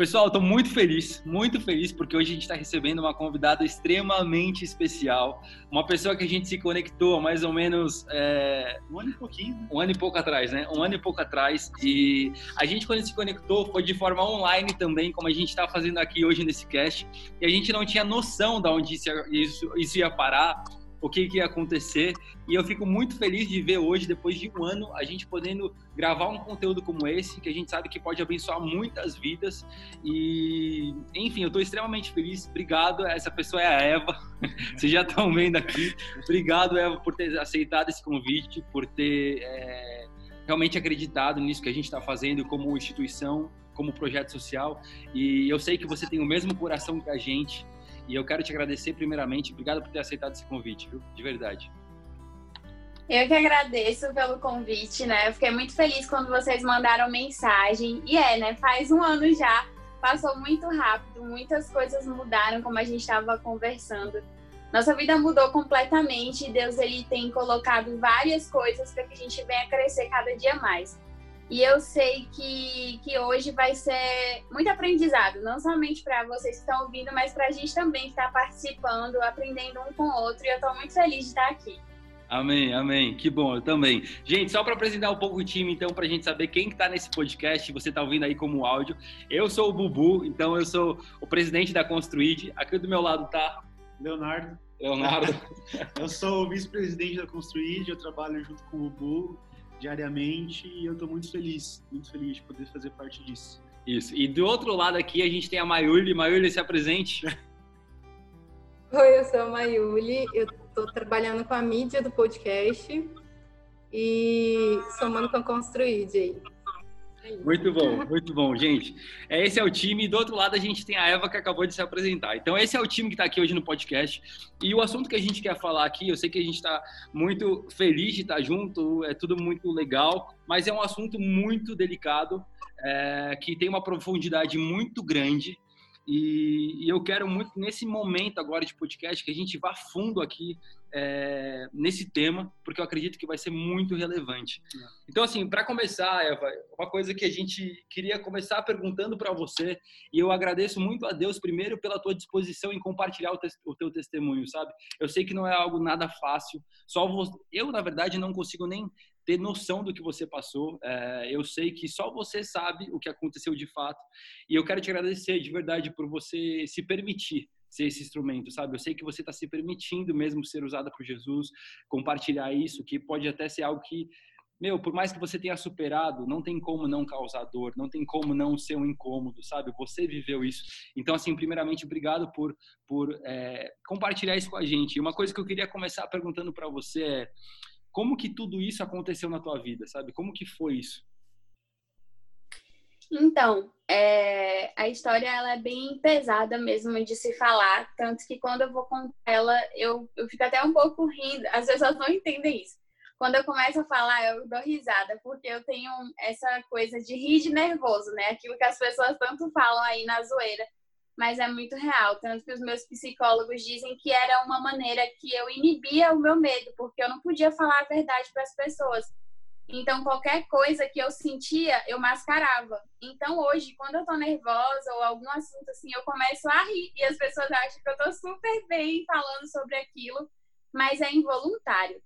Pessoal, estou muito feliz, muito feliz, porque hoje a gente está recebendo uma convidada extremamente especial. Uma pessoa que a gente se conectou há mais ou menos. É... Um ano e pouquinho. Né? Um ano e pouco atrás, né? Um ano e pouco atrás. E a gente, quando se conectou, foi de forma online também, como a gente está fazendo aqui hoje nesse cast. E a gente não tinha noção de onde isso, isso ia parar o que, que ia acontecer. E eu fico muito feliz de ver hoje, depois de um ano, a gente podendo gravar um conteúdo como esse, que a gente sabe que pode abençoar muitas vidas. E, enfim, eu estou extremamente feliz. Obrigado. Essa pessoa é a Eva. Vocês já estão vendo aqui. Obrigado, Eva, por ter aceitado esse convite, por ter é, realmente acreditado nisso que a gente está fazendo como instituição, como projeto social. E eu sei que você tem o mesmo coração que a gente. E eu quero te agradecer primeiramente. Obrigado por ter aceitado esse convite, viu? De verdade. Eu que agradeço pelo convite, né? Eu fiquei muito feliz quando vocês mandaram mensagem. E é, né? Faz um ano já, passou muito rápido, muitas coisas mudaram, como a gente estava conversando. Nossa vida mudou completamente Deus ele tem colocado várias coisas para que a gente venha crescer cada dia mais. E eu sei que, que hoje vai ser muito aprendizado, não somente para vocês que estão ouvindo, mas para a gente também que está participando, aprendendo um com o outro. E eu estou muito feliz de estar aqui. Amém, amém. Que bom, eu também. Gente, só para apresentar um pouco o time, então, para a gente saber quem está nesse podcast, você está ouvindo aí como áudio. Eu sou o Bubu, então eu sou o presidente da Construid. Aqui do meu lado está Leonardo. Leonardo. eu sou o vice-presidente da Construid, eu trabalho junto com o Bubu diariamente e eu estou muito feliz, muito feliz de poder fazer parte disso. Isso. E do outro lado aqui a gente tem a Mayuli. Mayuli, se apresente. Oi, eu sou a Mayuli. Eu estou trabalhando com a mídia do podcast e somando com a Construid aí. Muito bom, muito bom, gente. É, esse é o time. Do outro lado, a gente tem a Eva que acabou de se apresentar. Então, esse é o time que está aqui hoje no podcast. E o assunto que a gente quer falar aqui, eu sei que a gente está muito feliz de estar junto, é tudo muito legal, mas é um assunto muito delicado, é, que tem uma profundidade muito grande. E, e, eu quero muito, nesse momento agora de podcast, que a gente vá fundo aqui é, nesse tema, porque eu acredito que vai ser muito relevante. É. Então, assim, para começar, Eva, uma coisa que a gente queria começar perguntando para você, e eu agradeço muito a Deus, primeiro, pela tua disposição em compartilhar o, te o teu testemunho, sabe? Eu sei que não é algo nada fácil, só eu, na verdade, não consigo nem ter noção do que você passou. É, eu sei que só você sabe o que aconteceu de fato, e eu quero te agradecer de verdade por você se permitir ser esse instrumento, sabe? Eu sei que você está se permitindo mesmo ser usada por Jesus, compartilhar isso, que pode até ser algo que, meu, por mais que você tenha superado, não tem como não causar dor, não tem como não ser um incômodo, sabe? Você viveu isso. Então, assim, primeiramente, obrigado por, por é, compartilhar isso com a gente. E uma coisa que eu queria começar perguntando para você é como que tudo isso aconteceu na tua vida, sabe? Como que foi isso? Então, é, a história ela é bem pesada mesmo de se falar, tanto que quando eu vou contar ela, eu, eu fico até um pouco rindo, as pessoas não entendem isso. Quando eu começo a falar, eu dou risada, porque eu tenho essa coisa de rir de nervoso, né? Aquilo que as pessoas tanto falam aí na zoeira, mas é muito real. Tanto que os meus psicólogos dizem que era uma maneira que eu inibia o meu medo, porque eu não podia falar a verdade para as pessoas. Então, qualquer coisa que eu sentia, eu mascarava. Então, hoje, quando eu tô nervosa ou algum assunto assim, eu começo a rir e as pessoas acham que eu tô super bem falando sobre aquilo, mas é involuntário.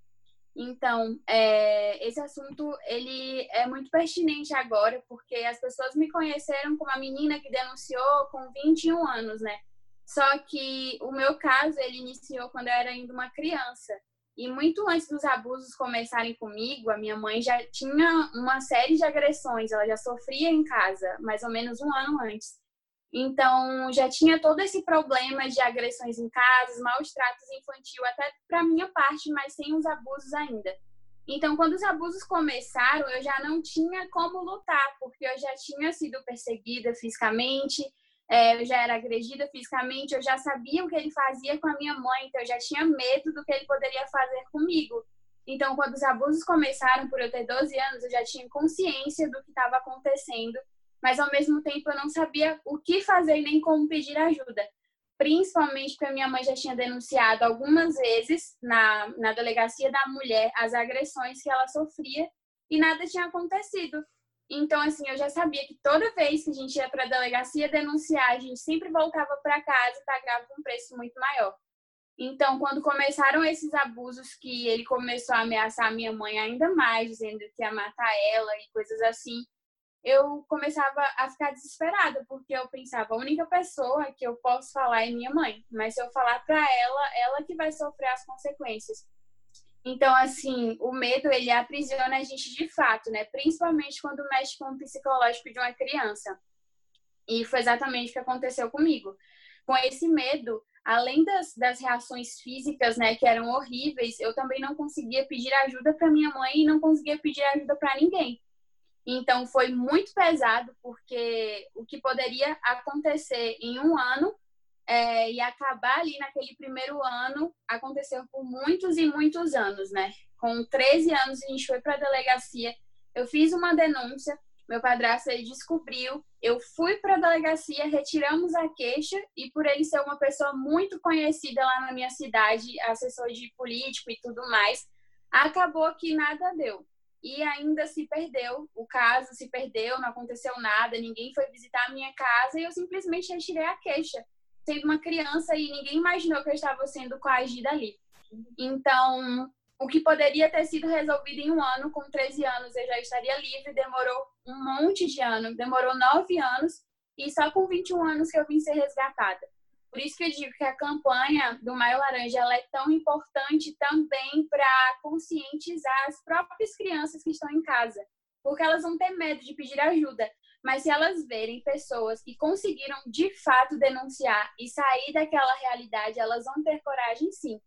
Então, é, esse assunto, ele é muito pertinente agora, porque as pessoas me conheceram como a menina que denunciou com 21 anos, né? Só que o meu caso, ele iniciou quando eu era ainda uma criança. E muito antes dos abusos começarem comigo, a minha mãe já tinha uma série de agressões, ela já sofria em casa, mais ou menos um ano antes. Então, já tinha todo esse problema de agressões em casa, maus tratos infantil, até para minha parte, mas sem os abusos ainda. Então, quando os abusos começaram, eu já não tinha como lutar, porque eu já tinha sido perseguida fisicamente, é, eu já era agredida fisicamente, eu já sabia o que ele fazia com a minha mãe, então eu já tinha medo do que ele poderia fazer comigo. Então, quando os abusos começaram, por eu ter 12 anos, eu já tinha consciência do que estava acontecendo, mas ao mesmo tempo eu não sabia o que fazer nem como pedir ajuda. Principalmente porque a minha mãe já tinha denunciado algumas vezes na, na delegacia da mulher as agressões que ela sofria e nada tinha acontecido. Então, assim, eu já sabia que toda vez que a gente ia para a delegacia denunciar, a gente sempre voltava para casa e pagava um preço muito maior. Então, quando começaram esses abusos, que ele começou a ameaçar minha mãe ainda mais, dizendo que ia matar ela e coisas assim, eu começava a ficar desesperada, porque eu pensava, a única pessoa que eu posso falar é minha mãe, mas se eu falar para ela, ela que vai sofrer as consequências. Então, assim, o medo, ele aprisiona a gente de fato, né? Principalmente quando mexe com o psicológico de uma criança. E foi exatamente o que aconteceu comigo. Com esse medo, além das, das reações físicas, né, que eram horríveis, eu também não conseguia pedir ajuda para minha mãe e não conseguia pedir ajuda para ninguém. Então foi muito pesado porque o que poderia acontecer em um ano é, e acabar ali naquele primeiro ano aconteceu por muitos e muitos anos, né? Com 13 anos a gente foi para a delegacia, eu fiz uma denúncia, meu padrasto ele descobriu, eu fui para a delegacia, retiramos a queixa e por ele ser uma pessoa muito conhecida lá na minha cidade, assessor de político e tudo mais, acabou que nada deu e ainda se perdeu. O caso se perdeu, não aconteceu nada, ninguém foi visitar a minha casa e eu simplesmente retirei a queixa, sendo uma criança e ninguém imaginou que eu estava sendo coagida ali. Então, o que poderia ter sido resolvido em um ano, com 13 anos eu já estaria livre, demorou um monte de anos, demorou nove anos e só com 21 anos que eu vim ser resgatada. Por isso que eu digo que a campanha do Maio Laranja ela é tão importante também para conscientizar as próprias crianças que estão em casa, porque elas vão ter medo de pedir ajuda. Mas se elas verem pessoas que conseguiram de fato denunciar e sair daquela realidade, elas vão ter coragem sim.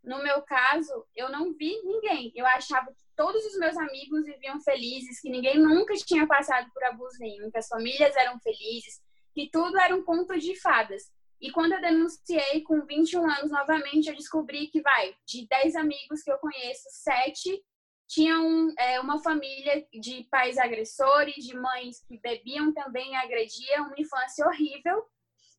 No meu caso, eu não vi ninguém. Eu achava que todos os meus amigos viviam felizes, que ninguém nunca tinha passado por abuso nenhum, que as famílias eram felizes, que tudo era um conto de fadas. E quando eu denunciei com 21 anos novamente, eu descobri que, vai, de 10 amigos que eu conheço, 7 tinham é, uma família de pais agressores, de mães que bebiam também e agrediam, uma infância horrível.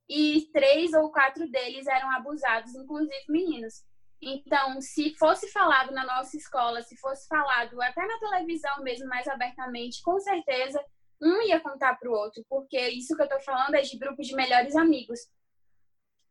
E três ou quatro deles eram abusados, inclusive meninos. Então, se fosse falado na nossa escola, se fosse falado até na televisão mesmo, mais abertamente, com certeza um ia contar para o outro, porque isso que eu estou falando é de grupo de melhores amigos.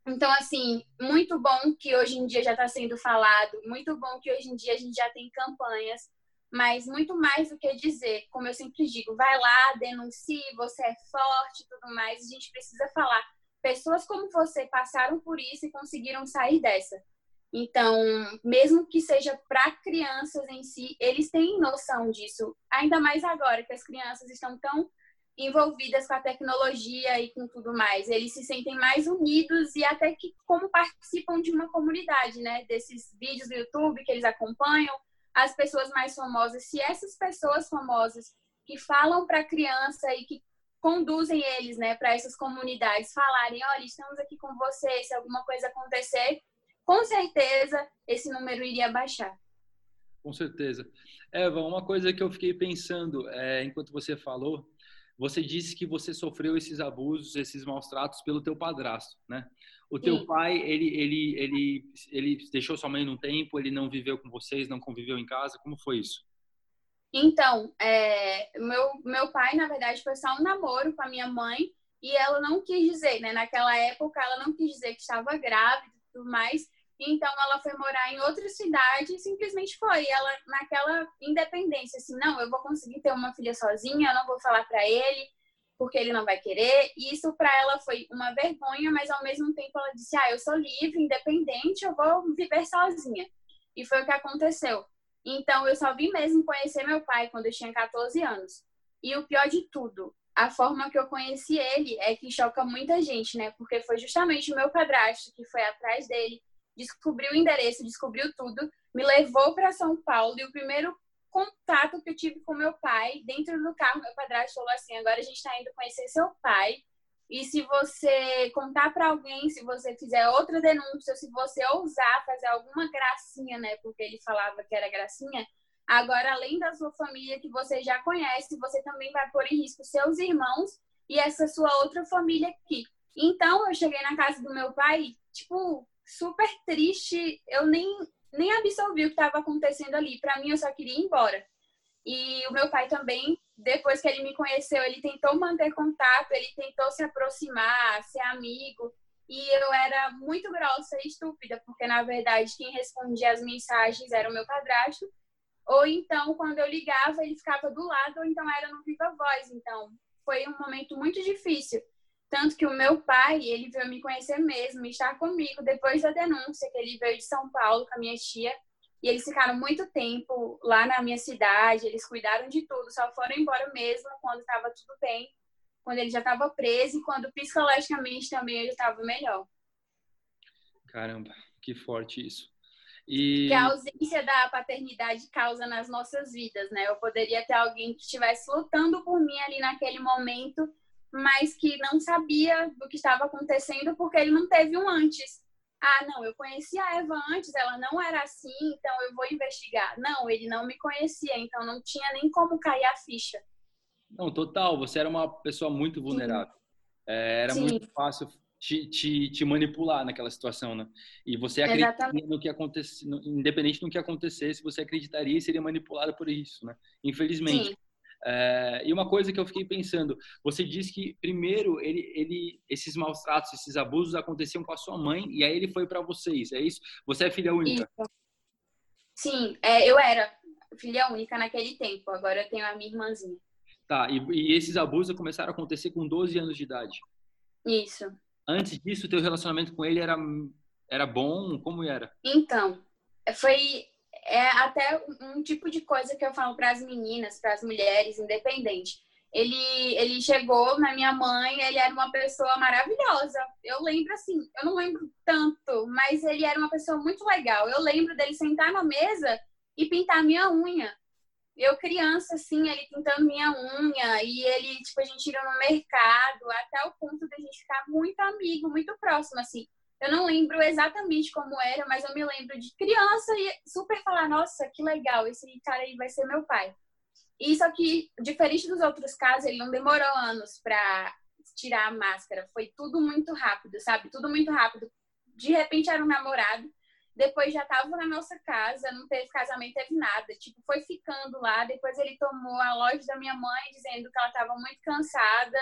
Então, assim, muito bom que hoje em dia já está sendo falado, muito bom que hoje em dia a gente já tem campanhas, mas muito mais do que dizer, como eu sempre digo, vai lá, denuncie, você é forte e tudo mais, a gente precisa falar. Pessoas como você passaram por isso e conseguiram sair dessa. Então, mesmo que seja para crianças em si, eles têm noção disso, ainda mais agora que as crianças estão tão envolvidas com a tecnologia e com tudo mais. Eles se sentem mais unidos e até que como participam de uma comunidade, né? Desses vídeos do YouTube que eles acompanham, as pessoas mais famosas. Se essas pessoas famosas que falam para a criança e que conduzem eles, né, para essas comunidades falarem, olha, estamos aqui com você, se alguma coisa acontecer, com certeza esse número iria baixar. Com certeza. Eva, uma coisa que eu fiquei pensando é, enquanto você falou você disse que você sofreu esses abusos, esses maus tratos pelo teu padrasto, né? O teu Sim. pai, ele, ele, ele, ele deixou sua mãe num tempo, ele não viveu com vocês, não conviveu em casa, como foi isso? Então, é, meu, meu pai, na verdade, foi só um namoro com a minha mãe e ela não quis dizer, né? Naquela época, ela não quis dizer que estava grávida e tudo mais, então ela foi morar em outra cidade e simplesmente foi. Ela naquela independência, assim, não, eu vou conseguir ter uma filha sozinha, eu não vou falar para ele porque ele não vai querer. E isso para ela foi uma vergonha, mas ao mesmo tempo ela disse: "Ah, eu sou livre, independente, eu vou viver sozinha". E foi o que aconteceu. Então eu só vim mesmo conhecer meu pai quando eu tinha 14 anos. E o pior de tudo, a forma que eu conheci ele é que choca muita gente, né? Porque foi justamente o meu padrasto que foi atrás dele, descobriu o endereço, descobriu tudo, me levou para São Paulo e o primeiro contato que eu tive com meu pai, dentro do carro, meu padrasto falou assim: agora a gente está indo conhecer seu pai. E se você contar para alguém, se você fizer outra denúncia, se você ousar fazer alguma gracinha, né? Porque ele falava que era gracinha. Agora, além da sua família que você já conhece, você também vai pôr em risco seus irmãos e essa sua outra família aqui. Então, eu cheguei na casa do meu pai, tipo, super triste. Eu nem, nem absorvi o que estava acontecendo ali. Para mim, eu só queria ir embora. E o meu pai também, depois que ele me conheceu, ele tentou manter contato, ele tentou se aproximar, ser amigo. E eu era muito grossa e estúpida, porque na verdade quem respondia as mensagens era o meu padrasto. Ou então, quando eu ligava, ele ficava do lado, ou então era no viva voz. Então, foi um momento muito difícil. Tanto que o meu pai, ele veio me conhecer mesmo, estar comigo depois da denúncia, que ele veio de São Paulo com a minha tia. E eles ficaram muito tempo lá na minha cidade, eles cuidaram de tudo, só foram embora mesmo quando estava tudo bem, quando ele já estava preso e quando psicologicamente também ele estava melhor. Caramba, que forte isso. E... Que a ausência da paternidade causa nas nossas vidas, né? Eu poderia ter alguém que estivesse lutando por mim ali naquele momento, mas que não sabia do que estava acontecendo porque ele não teve um antes ah, não, eu conhecia a Eva antes, ela não era assim, então eu vou investigar. Não, ele não me conhecia, então não tinha nem como cair a ficha. Não, total, você era uma pessoa muito vulnerável. É, era Sim. muito fácil te, te, te, manipular naquela situação, né? E você acreditaria no que acontecesse, independente do que acontecesse, você acreditaria e seria manipulada por isso, né? Infelizmente. Sim. É, e uma coisa que eu fiquei pensando, você disse que primeiro ele, ele, esses maus tratos, esses abusos aconteciam com a sua mãe e aí ele foi para vocês, é isso? Você é filha única? Isso. Sim, é, eu era filha única naquele tempo. Agora eu tenho a minha irmãzinha. Tá, e, e esses abusos começaram a acontecer com 12 anos de idade? Isso. Antes disso, teu relacionamento com ele era era bom? Como era? Então, foi é até um tipo de coisa que eu falo para as meninas, para as mulheres, independente. Ele, ele chegou na minha mãe, ele era uma pessoa maravilhosa. Eu lembro assim, eu não lembro tanto, mas ele era uma pessoa muito legal. Eu lembro dele sentar na mesa e pintar minha unha. Eu criança, assim, ele pintando minha unha e ele, tipo, a gente ia no mercado até o ponto de a gente ficar muito amigo, muito próximo, assim. Eu não lembro exatamente como era, mas eu me lembro de criança e super falar, nossa, que legal, esse cara aí vai ser meu pai. E só que, diferente dos outros casos, ele não demorou anos para tirar a máscara. Foi tudo muito rápido, sabe? Tudo muito rápido. De repente era um namorado, depois já tava na nossa casa, não teve casamento, teve nada. Tipo, foi ficando lá. Depois ele tomou a loja da minha mãe, dizendo que ela estava muito cansada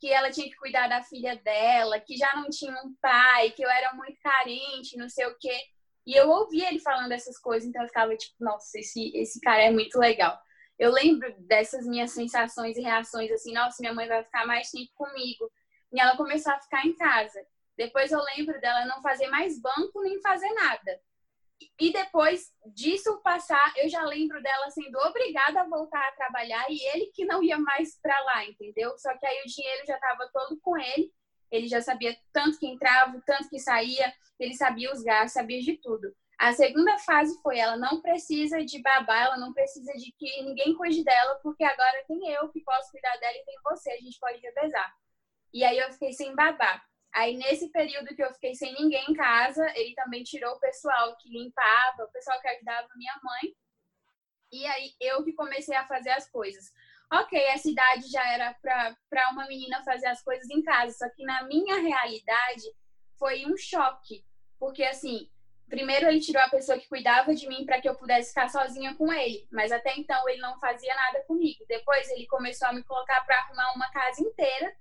que ela tinha que cuidar da filha dela, que já não tinha um pai, que eu era muito carente, não sei o quê. E eu ouvia ele falando essas coisas, então eu ficava tipo, nossa, esse, esse cara é muito legal. Eu lembro dessas minhas sensações e reações, assim, nossa, minha mãe vai ficar mais tempo comigo. E ela começou a ficar em casa. Depois eu lembro dela não fazer mais banco nem fazer nada. E depois disso passar, eu já lembro dela sendo obrigada a voltar a trabalhar e ele que não ia mais para lá, entendeu? Só que aí o dinheiro já estava todo com ele, ele já sabia tanto que entrava, tanto que saía, ele sabia os gastos, sabia de tudo. A segunda fase foi ela não precisa de babá, ela não precisa de que ninguém cuide dela, porque agora tem eu que posso cuidar dela e tem você, a gente pode revezar. E aí eu fiquei sem babá. Aí, nesse período que eu fiquei sem ninguém em casa, ele também tirou o pessoal que limpava, o pessoal que ajudava minha mãe. E aí, eu que comecei a fazer as coisas. Ok, a cidade já era para uma menina fazer as coisas em casa, só que na minha realidade foi um choque. Porque, assim, primeiro ele tirou a pessoa que cuidava de mim para que eu pudesse ficar sozinha com ele, mas até então ele não fazia nada comigo. Depois ele começou a me colocar para arrumar uma casa inteira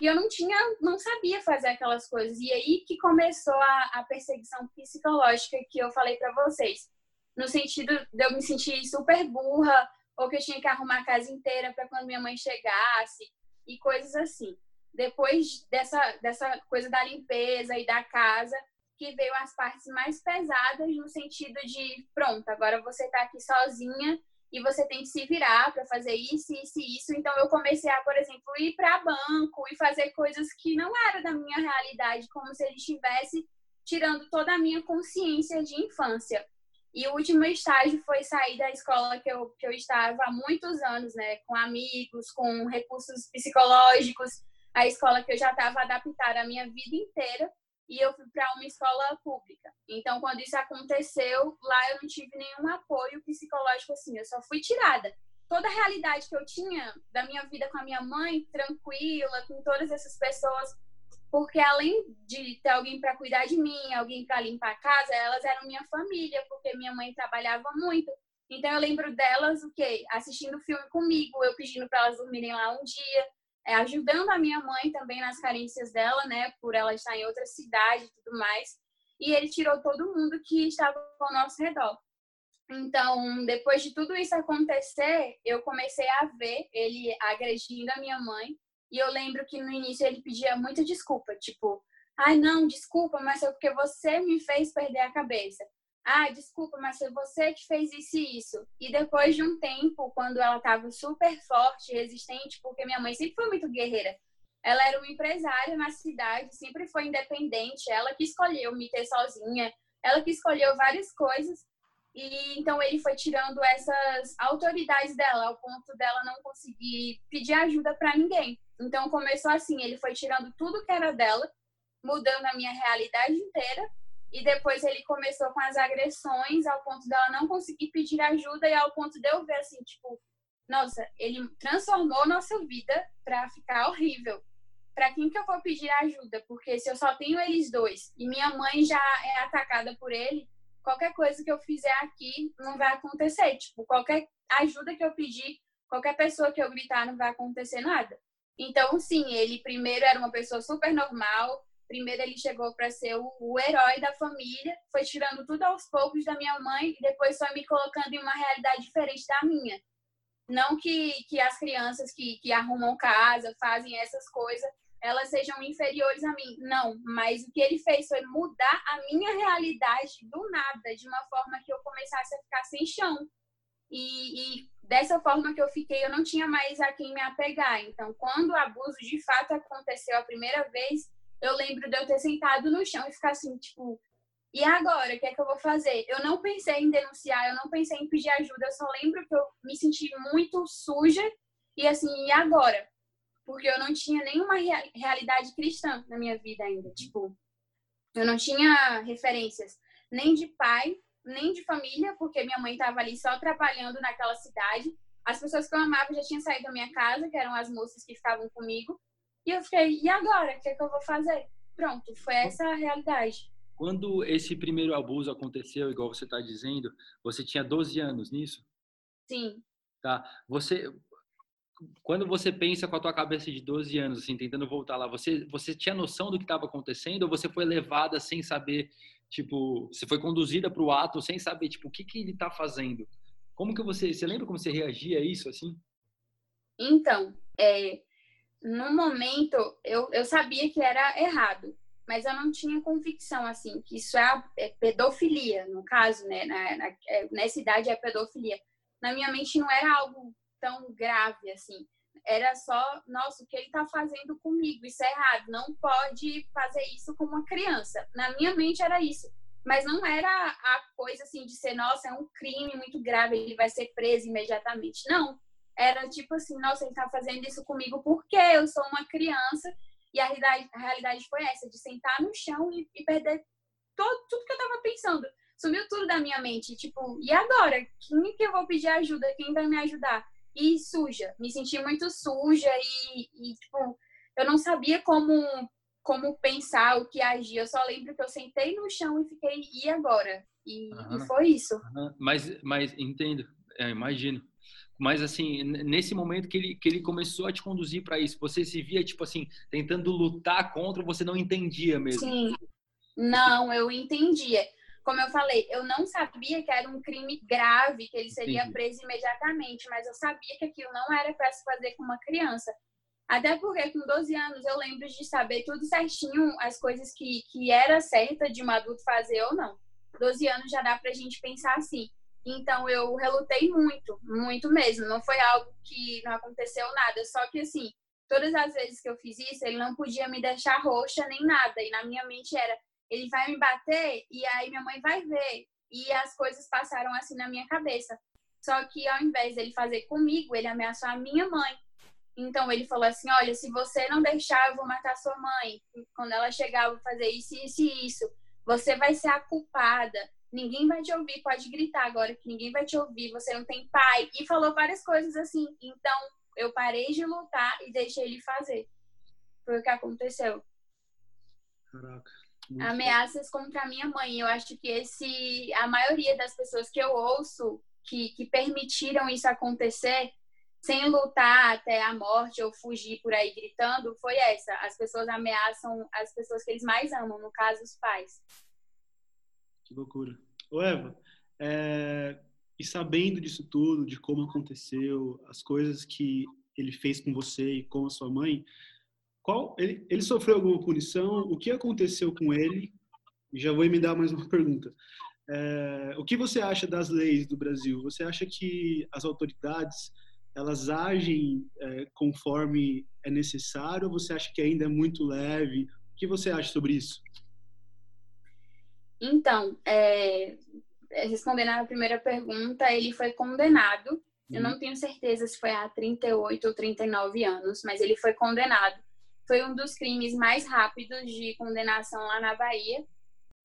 e eu não tinha, não sabia fazer aquelas coisas. E aí que começou a, a perseguição psicológica que eu falei para vocês. No sentido de eu me sentir super burra, ou que eu tinha que arrumar a casa inteira para quando minha mãe chegasse, e coisas assim. Depois dessa, dessa coisa da limpeza e da casa, que veio as partes mais pesadas, no sentido de: pronto, agora você está aqui sozinha e você tem que se virar para fazer isso, isso e isso. Então eu comecei a, por exemplo, ir para banco e fazer coisas que não era da minha realidade, como se ele estivesse tirando toda a minha consciência de infância. E o último estágio foi sair da escola que eu, que eu estava há muitos anos, né? Com amigos, com recursos psicológicos, a escola que eu já estava adaptada a minha vida inteira e eu fui para uma escola pública. Então, quando isso aconteceu, lá eu não tive nenhum apoio psicológico assim, eu só fui tirada. Toda a realidade que eu tinha da minha vida com a minha mãe, tranquila, com todas essas pessoas, porque além de ter alguém para cuidar de mim, alguém para limpar a casa, elas eram minha família, porque minha mãe trabalhava muito. Então eu lembro delas o quê? Assistindo filme comigo, eu pedindo para elas dormirem lá um dia, é, ajudando a minha mãe também nas carências dela, né, por ela estar em outra cidade e tudo mais. E ele tirou todo mundo que estava ao nosso redor. Então, depois de tudo isso acontecer, eu comecei a ver ele agredindo a minha mãe. E eu lembro que no início ele pedia muita desculpa, tipo, ai não, desculpa, mas foi porque você me fez perder a cabeça. Ah, desculpa, mas foi você que fez isso e isso. E depois de um tempo, quando ela estava super forte, resistente, porque minha mãe sempre foi muito guerreira. Ela era uma empresária na cidade, sempre foi independente. Ela que escolheu me ter sozinha, ela que escolheu várias coisas. E então ele foi tirando essas autoridades dela, ao ponto dela não conseguir pedir ajuda para ninguém. Então começou assim, ele foi tirando tudo que era dela, mudando a minha realidade inteira e depois ele começou com as agressões ao ponto dela não conseguir pedir ajuda e ao ponto de eu ver assim, tipo, nossa, ele transformou nossa vida para ficar horrível. Para quem que eu vou pedir ajuda? Porque se eu só tenho eles dois e minha mãe já é atacada por ele, qualquer coisa que eu fizer aqui não vai acontecer. Tipo, qualquer ajuda que eu pedir, qualquer pessoa que eu gritar, não vai acontecer nada. Então, sim, ele primeiro era uma pessoa super normal, Primeiro ele chegou para ser o, o, herói da família, foi tirando tudo aos poucos da minha mãe e depois foi me colocando em uma realidade diferente da minha. Não que, que as crianças que, que arrumam casa, fazem essas coisas, elas sejam inferiores a mim. Não, mas o que ele fez foi mudar a minha realidade do nada, de uma forma que eu começasse a ficar sem chão. E, e, dessa forma que eu fiquei, eu não tinha mais a quem me apegar. Então, quando o abuso de fato aconteceu a primeira vez, eu lembro de eu ter sentado no chão e ficar assim, tipo, e agora? O que é que eu vou fazer? Eu não pensei em denunciar, eu não pensei em pedir ajuda, eu só lembro que eu me senti muito suja e assim, e agora? Porque eu não tinha nenhuma realidade cristã na minha vida ainda. Tipo, eu não tinha referências nem de pai, nem de família, porque minha mãe estava ali só trabalhando naquela cidade. As pessoas que eu amava já tinham saído da minha casa, que eram as moças que ficavam comigo. E eu fiquei, e agora? O que, é que eu vou fazer? Pronto, foi essa a realidade. Quando esse primeiro abuso aconteceu, igual você está dizendo, você tinha 12 anos nisso? Sim. Tá. Você, quando você pensa com a tua cabeça de 12 anos, assim, tentando voltar lá, você, você tinha noção do que estava acontecendo ou você foi levada sem saber, tipo, você foi conduzida para o ato sem saber, tipo, o que, que ele está fazendo? Como que você, você lembra como você reagia a isso, assim? Então, é, no momento, eu, eu sabia que era errado, mas eu não tinha convicção, assim, que isso é, é pedofilia, no caso, né? Na, na, é, nessa idade é pedofilia. Na minha mente não era algo tão grave, assim. Era só, nossa, o que ele está fazendo comigo? Isso é errado. Não pode fazer isso com uma criança. Na minha mente era isso. Mas não era a coisa, assim, de ser, nossa, é um crime muito grave, ele vai ser preso imediatamente. Não era tipo assim, nossa, ele tá fazendo isso comigo porque eu sou uma criança. E a realidade, a realidade foi essa, de sentar no chão e, e perder todo, tudo que eu tava pensando. Sumiu tudo da minha mente. Tipo, e agora? Quem que eu vou pedir ajuda? Quem vai me ajudar? E suja. Me senti muito suja e, e tipo, eu não sabia como como pensar, o que agir. Eu só lembro que eu sentei no chão e fiquei, e agora? E, uhum. e foi isso. Uhum. Mas, mas entendo, é, imagino. Mas, assim, nesse momento que ele, que ele começou a te conduzir para isso, você se via, tipo assim, tentando lutar contra, você não entendia mesmo? Sim. Não, eu entendia. Como eu falei, eu não sabia que era um crime grave, que ele seria Sim. preso imediatamente, mas eu sabia que aquilo não era para se fazer com uma criança. Até porque com 12 anos eu lembro de saber tudo certinho as coisas que, que era certa de um adulto fazer ou não. 12 anos já dá pra gente pensar assim. Então eu relutei muito, muito mesmo. Não foi algo que não aconteceu nada. Só que assim, todas as vezes que eu fiz isso, ele não podia me deixar roxa nem nada. E na minha mente era, ele vai me bater e aí minha mãe vai ver. E as coisas passaram assim na minha cabeça. Só que ao invés dele fazer comigo, ele ameaçou a minha mãe. Então ele falou assim: Olha, se você não deixar, eu vou matar sua mãe. Quando ela chegar, eu vou fazer isso, isso e isso. Você vai ser a culpada ninguém vai te ouvir, pode gritar agora que ninguém vai te ouvir, você não tem pai. E falou várias coisas assim. Então, eu parei de lutar e deixei ele fazer. Foi o que aconteceu. Caraca. Ameaças contra a minha mãe. Eu acho que esse a maioria das pessoas que eu ouço que, que permitiram isso acontecer sem lutar até a morte ou fugir por aí gritando foi essa. As pessoas ameaçam as pessoas que eles mais amam, no caso, os pais. Que loucura. Ô, Eva, é... e sabendo disso tudo, de como aconteceu, as coisas que ele fez com você e com a sua mãe, qual ele, ele sofreu alguma punição? O que aconteceu com ele? Já vou me dar mais uma pergunta. É... o que você acha das leis do Brasil? Você acha que as autoridades elas agem é, conforme é necessário ou você acha que ainda é muito leve? O que você acha sobre isso? Então, é, é respondendo a primeira pergunta, ele foi condenado. Uhum. Eu não tenho certeza se foi há 38 ou 39 anos, mas ele foi condenado. Foi um dos crimes mais rápidos de condenação lá na Bahia,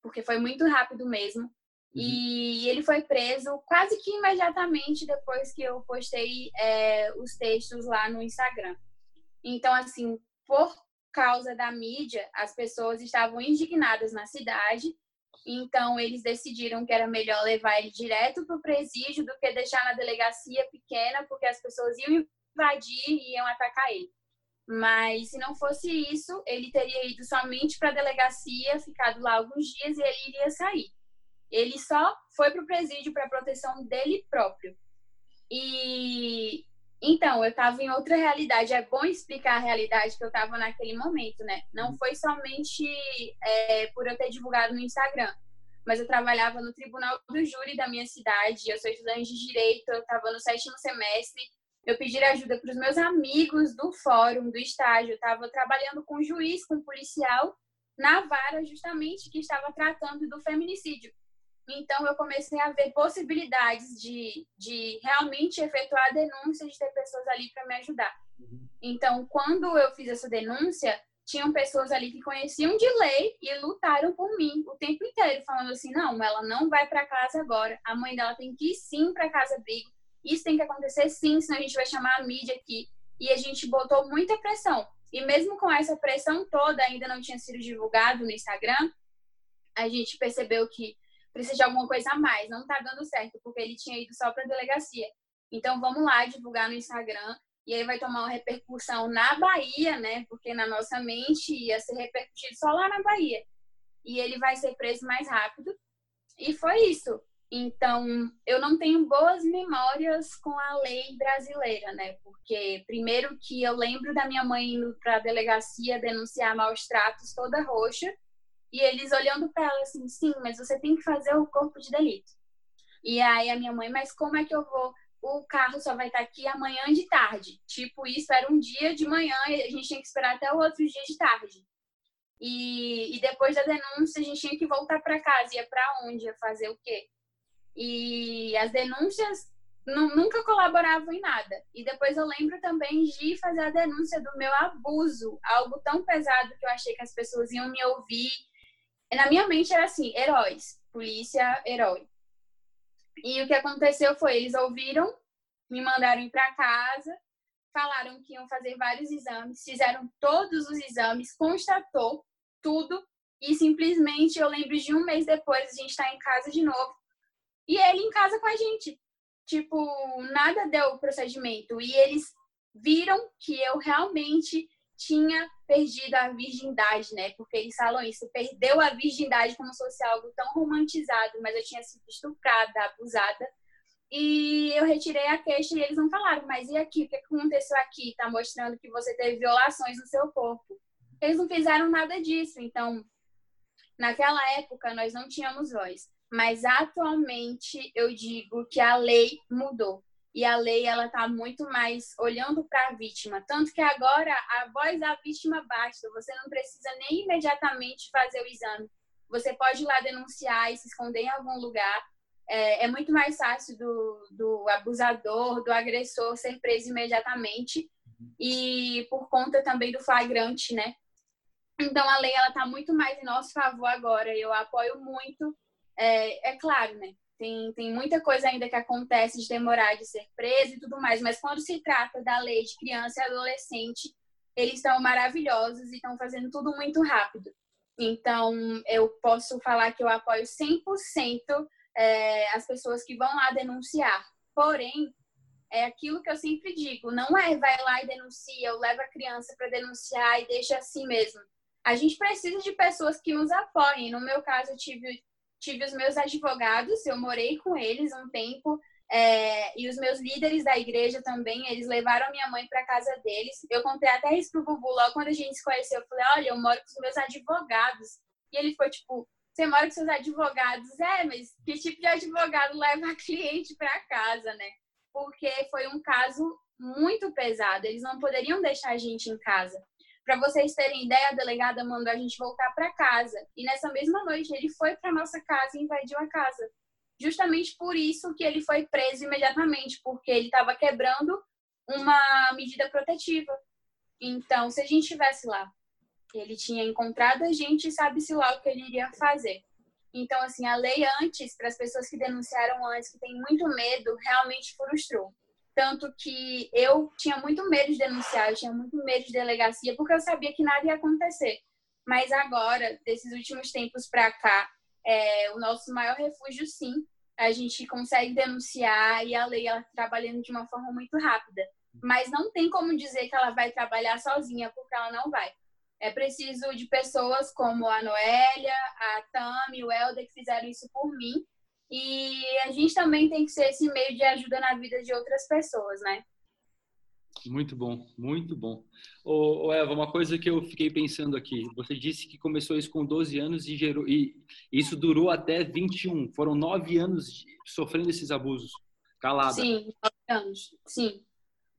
porque foi muito rápido mesmo. Uhum. E ele foi preso quase que imediatamente depois que eu postei é, os textos lá no Instagram. Então, assim, por causa da mídia, as pessoas estavam indignadas na cidade. Então, eles decidiram que era melhor levar ele direto para o presídio do que deixar na delegacia pequena, porque as pessoas iam invadir e iam atacar ele. Mas se não fosse isso, ele teria ido somente para a delegacia, ficado lá alguns dias e ele iria sair. Ele só foi para o presídio para proteção dele próprio. E então, eu estava em outra realidade. É bom explicar a realidade que eu estava naquele momento, né? Não foi somente é, por eu ter divulgado no Instagram, mas eu trabalhava no tribunal do júri da minha cidade. Eu sou estudante de direito, eu estava no sétimo semestre. Eu pedi ajuda para os meus amigos do fórum, do estágio. Eu estava trabalhando com juiz, com policial, na vara justamente que estava tratando do feminicídio. Então, eu comecei a ver possibilidades de, de realmente efetuar a denúncia, de ter pessoas ali para me ajudar. Uhum. Então, quando eu fiz essa denúncia, tinham pessoas ali que conheciam de lei e lutaram por mim o tempo inteiro, falando assim: não, ela não vai para casa agora, a mãe dela tem que ir sim para casa abrigo, isso tem que acontecer sim, senão a gente vai chamar a mídia aqui. E a gente botou muita pressão. E mesmo com essa pressão toda, ainda não tinha sido divulgado no Instagram, a gente percebeu que precisa de alguma coisa a mais, não tá dando certo, porque ele tinha ido só para delegacia. Então vamos lá divulgar no Instagram e aí vai tomar uma repercussão na Bahia, né? Porque na nossa mente ia ser repercutido só lá na Bahia. E ele vai ser preso mais rápido. E foi isso. Então, eu não tenho boas memórias com a lei brasileira, né? Porque, primeiro, que eu lembro da minha mãe indo para a delegacia denunciar maus tratos toda roxa, e eles olhando para ela assim, sim, mas você tem que fazer o corpo de delito. E aí a minha mãe, mas como é que eu vou? O carro só vai estar aqui amanhã de tarde. Tipo, isso era um dia de manhã e a gente tinha que esperar até o outro dia de tarde. E, e depois da denúncia, a gente tinha que voltar para casa. Ia para onde? Ia fazer o quê? E as denúncias nunca colaboravam em nada. E depois eu lembro também de fazer a denúncia do meu abuso, algo tão pesado que eu achei que as pessoas iam me ouvir na minha mente era assim, heróis, polícia, herói. E o que aconteceu foi, eles ouviram, me mandaram ir para casa, falaram que iam fazer vários exames, fizeram todos os exames, constatou tudo e simplesmente eu lembro de um mês depois a gente está em casa de novo e ele em casa com a gente. Tipo, nada deu procedimento e eles viram que eu realmente tinha perdido a virgindade, né? Porque eles falam isso, perdeu a virgindade como se fosse algo tão romantizado, mas eu tinha sido estuprada, abusada. E eu retirei a queixa e eles não falaram, mas e aqui? O que aconteceu aqui? Tá mostrando que você teve violações no seu corpo. Eles não fizeram nada disso. Então, naquela época, nós não tínhamos voz. Mas atualmente, eu digo que a lei mudou e a lei ela está muito mais olhando para a vítima, tanto que agora a voz da vítima basta, você não precisa nem imediatamente fazer o exame, você pode ir lá denunciar e se esconder em algum lugar. É, é muito mais fácil do, do abusador, do agressor ser preso imediatamente e por conta também do flagrante, né? Então a lei ela está muito mais em nosso favor agora. Eu apoio muito. É, é claro, né? Tem, tem muita coisa ainda que acontece de demorar de ser preso e tudo mais, mas quando se trata da lei de criança e adolescente, eles estão maravilhosos e estão fazendo tudo muito rápido. Então, eu posso falar que eu apoio 100% é, as pessoas que vão lá denunciar. Porém, é aquilo que eu sempre digo, não é vai lá e denuncia, ou leva a criança para denunciar e deixa assim mesmo. A gente precisa de pessoas que nos apoiem. No meu caso, eu tive, tive os meus advogados, eu morei com eles um tempo, é, e os meus líderes da igreja também, eles levaram minha mãe para casa deles. Eu contei até isso pro Bubu logo quando a gente se conheceu. Eu falei, olha, eu moro com os meus advogados. E ele foi tipo, você mora com seus advogados? É, mas que tipo de advogado leva cliente para casa, né? Porque foi um caso muito pesado. Eles não poderiam deixar a gente em casa. Para vocês terem ideia, a delegada mandou a gente voltar para casa. E nessa mesma noite ele foi para nossa casa e invadiu a casa justamente por isso que ele foi preso imediatamente, porque ele estava quebrando uma medida protetiva. Então, se a gente estivesse lá, ele tinha encontrado a gente e sabe-se lá o que ele iria fazer. Então, assim, a lei antes, para as pessoas que denunciaram antes, que têm muito medo, realmente frustrou. Tanto que eu tinha muito medo de denunciar, eu tinha muito medo de delegacia, porque eu sabia que nada ia acontecer. Mas agora, desses últimos tempos para cá, é o nosso maior refúgio, sim. A gente consegue denunciar e a lei ela tá trabalhando de uma forma muito rápida. Mas não tem como dizer que ela vai trabalhar sozinha, porque ela não vai. É preciso de pessoas como a Noélia, a Tami, o Helder, que fizeram isso por mim. E a gente também tem que ser esse meio de ajuda na vida de outras pessoas, né? Muito bom, muito bom. Ô, ô, Eva, uma coisa que eu fiquei pensando aqui. Você disse que começou isso com 12 anos e, gerou, e isso durou até 21. Foram nove anos sofrendo esses abusos. Calada. Sim, nove anos. Sim.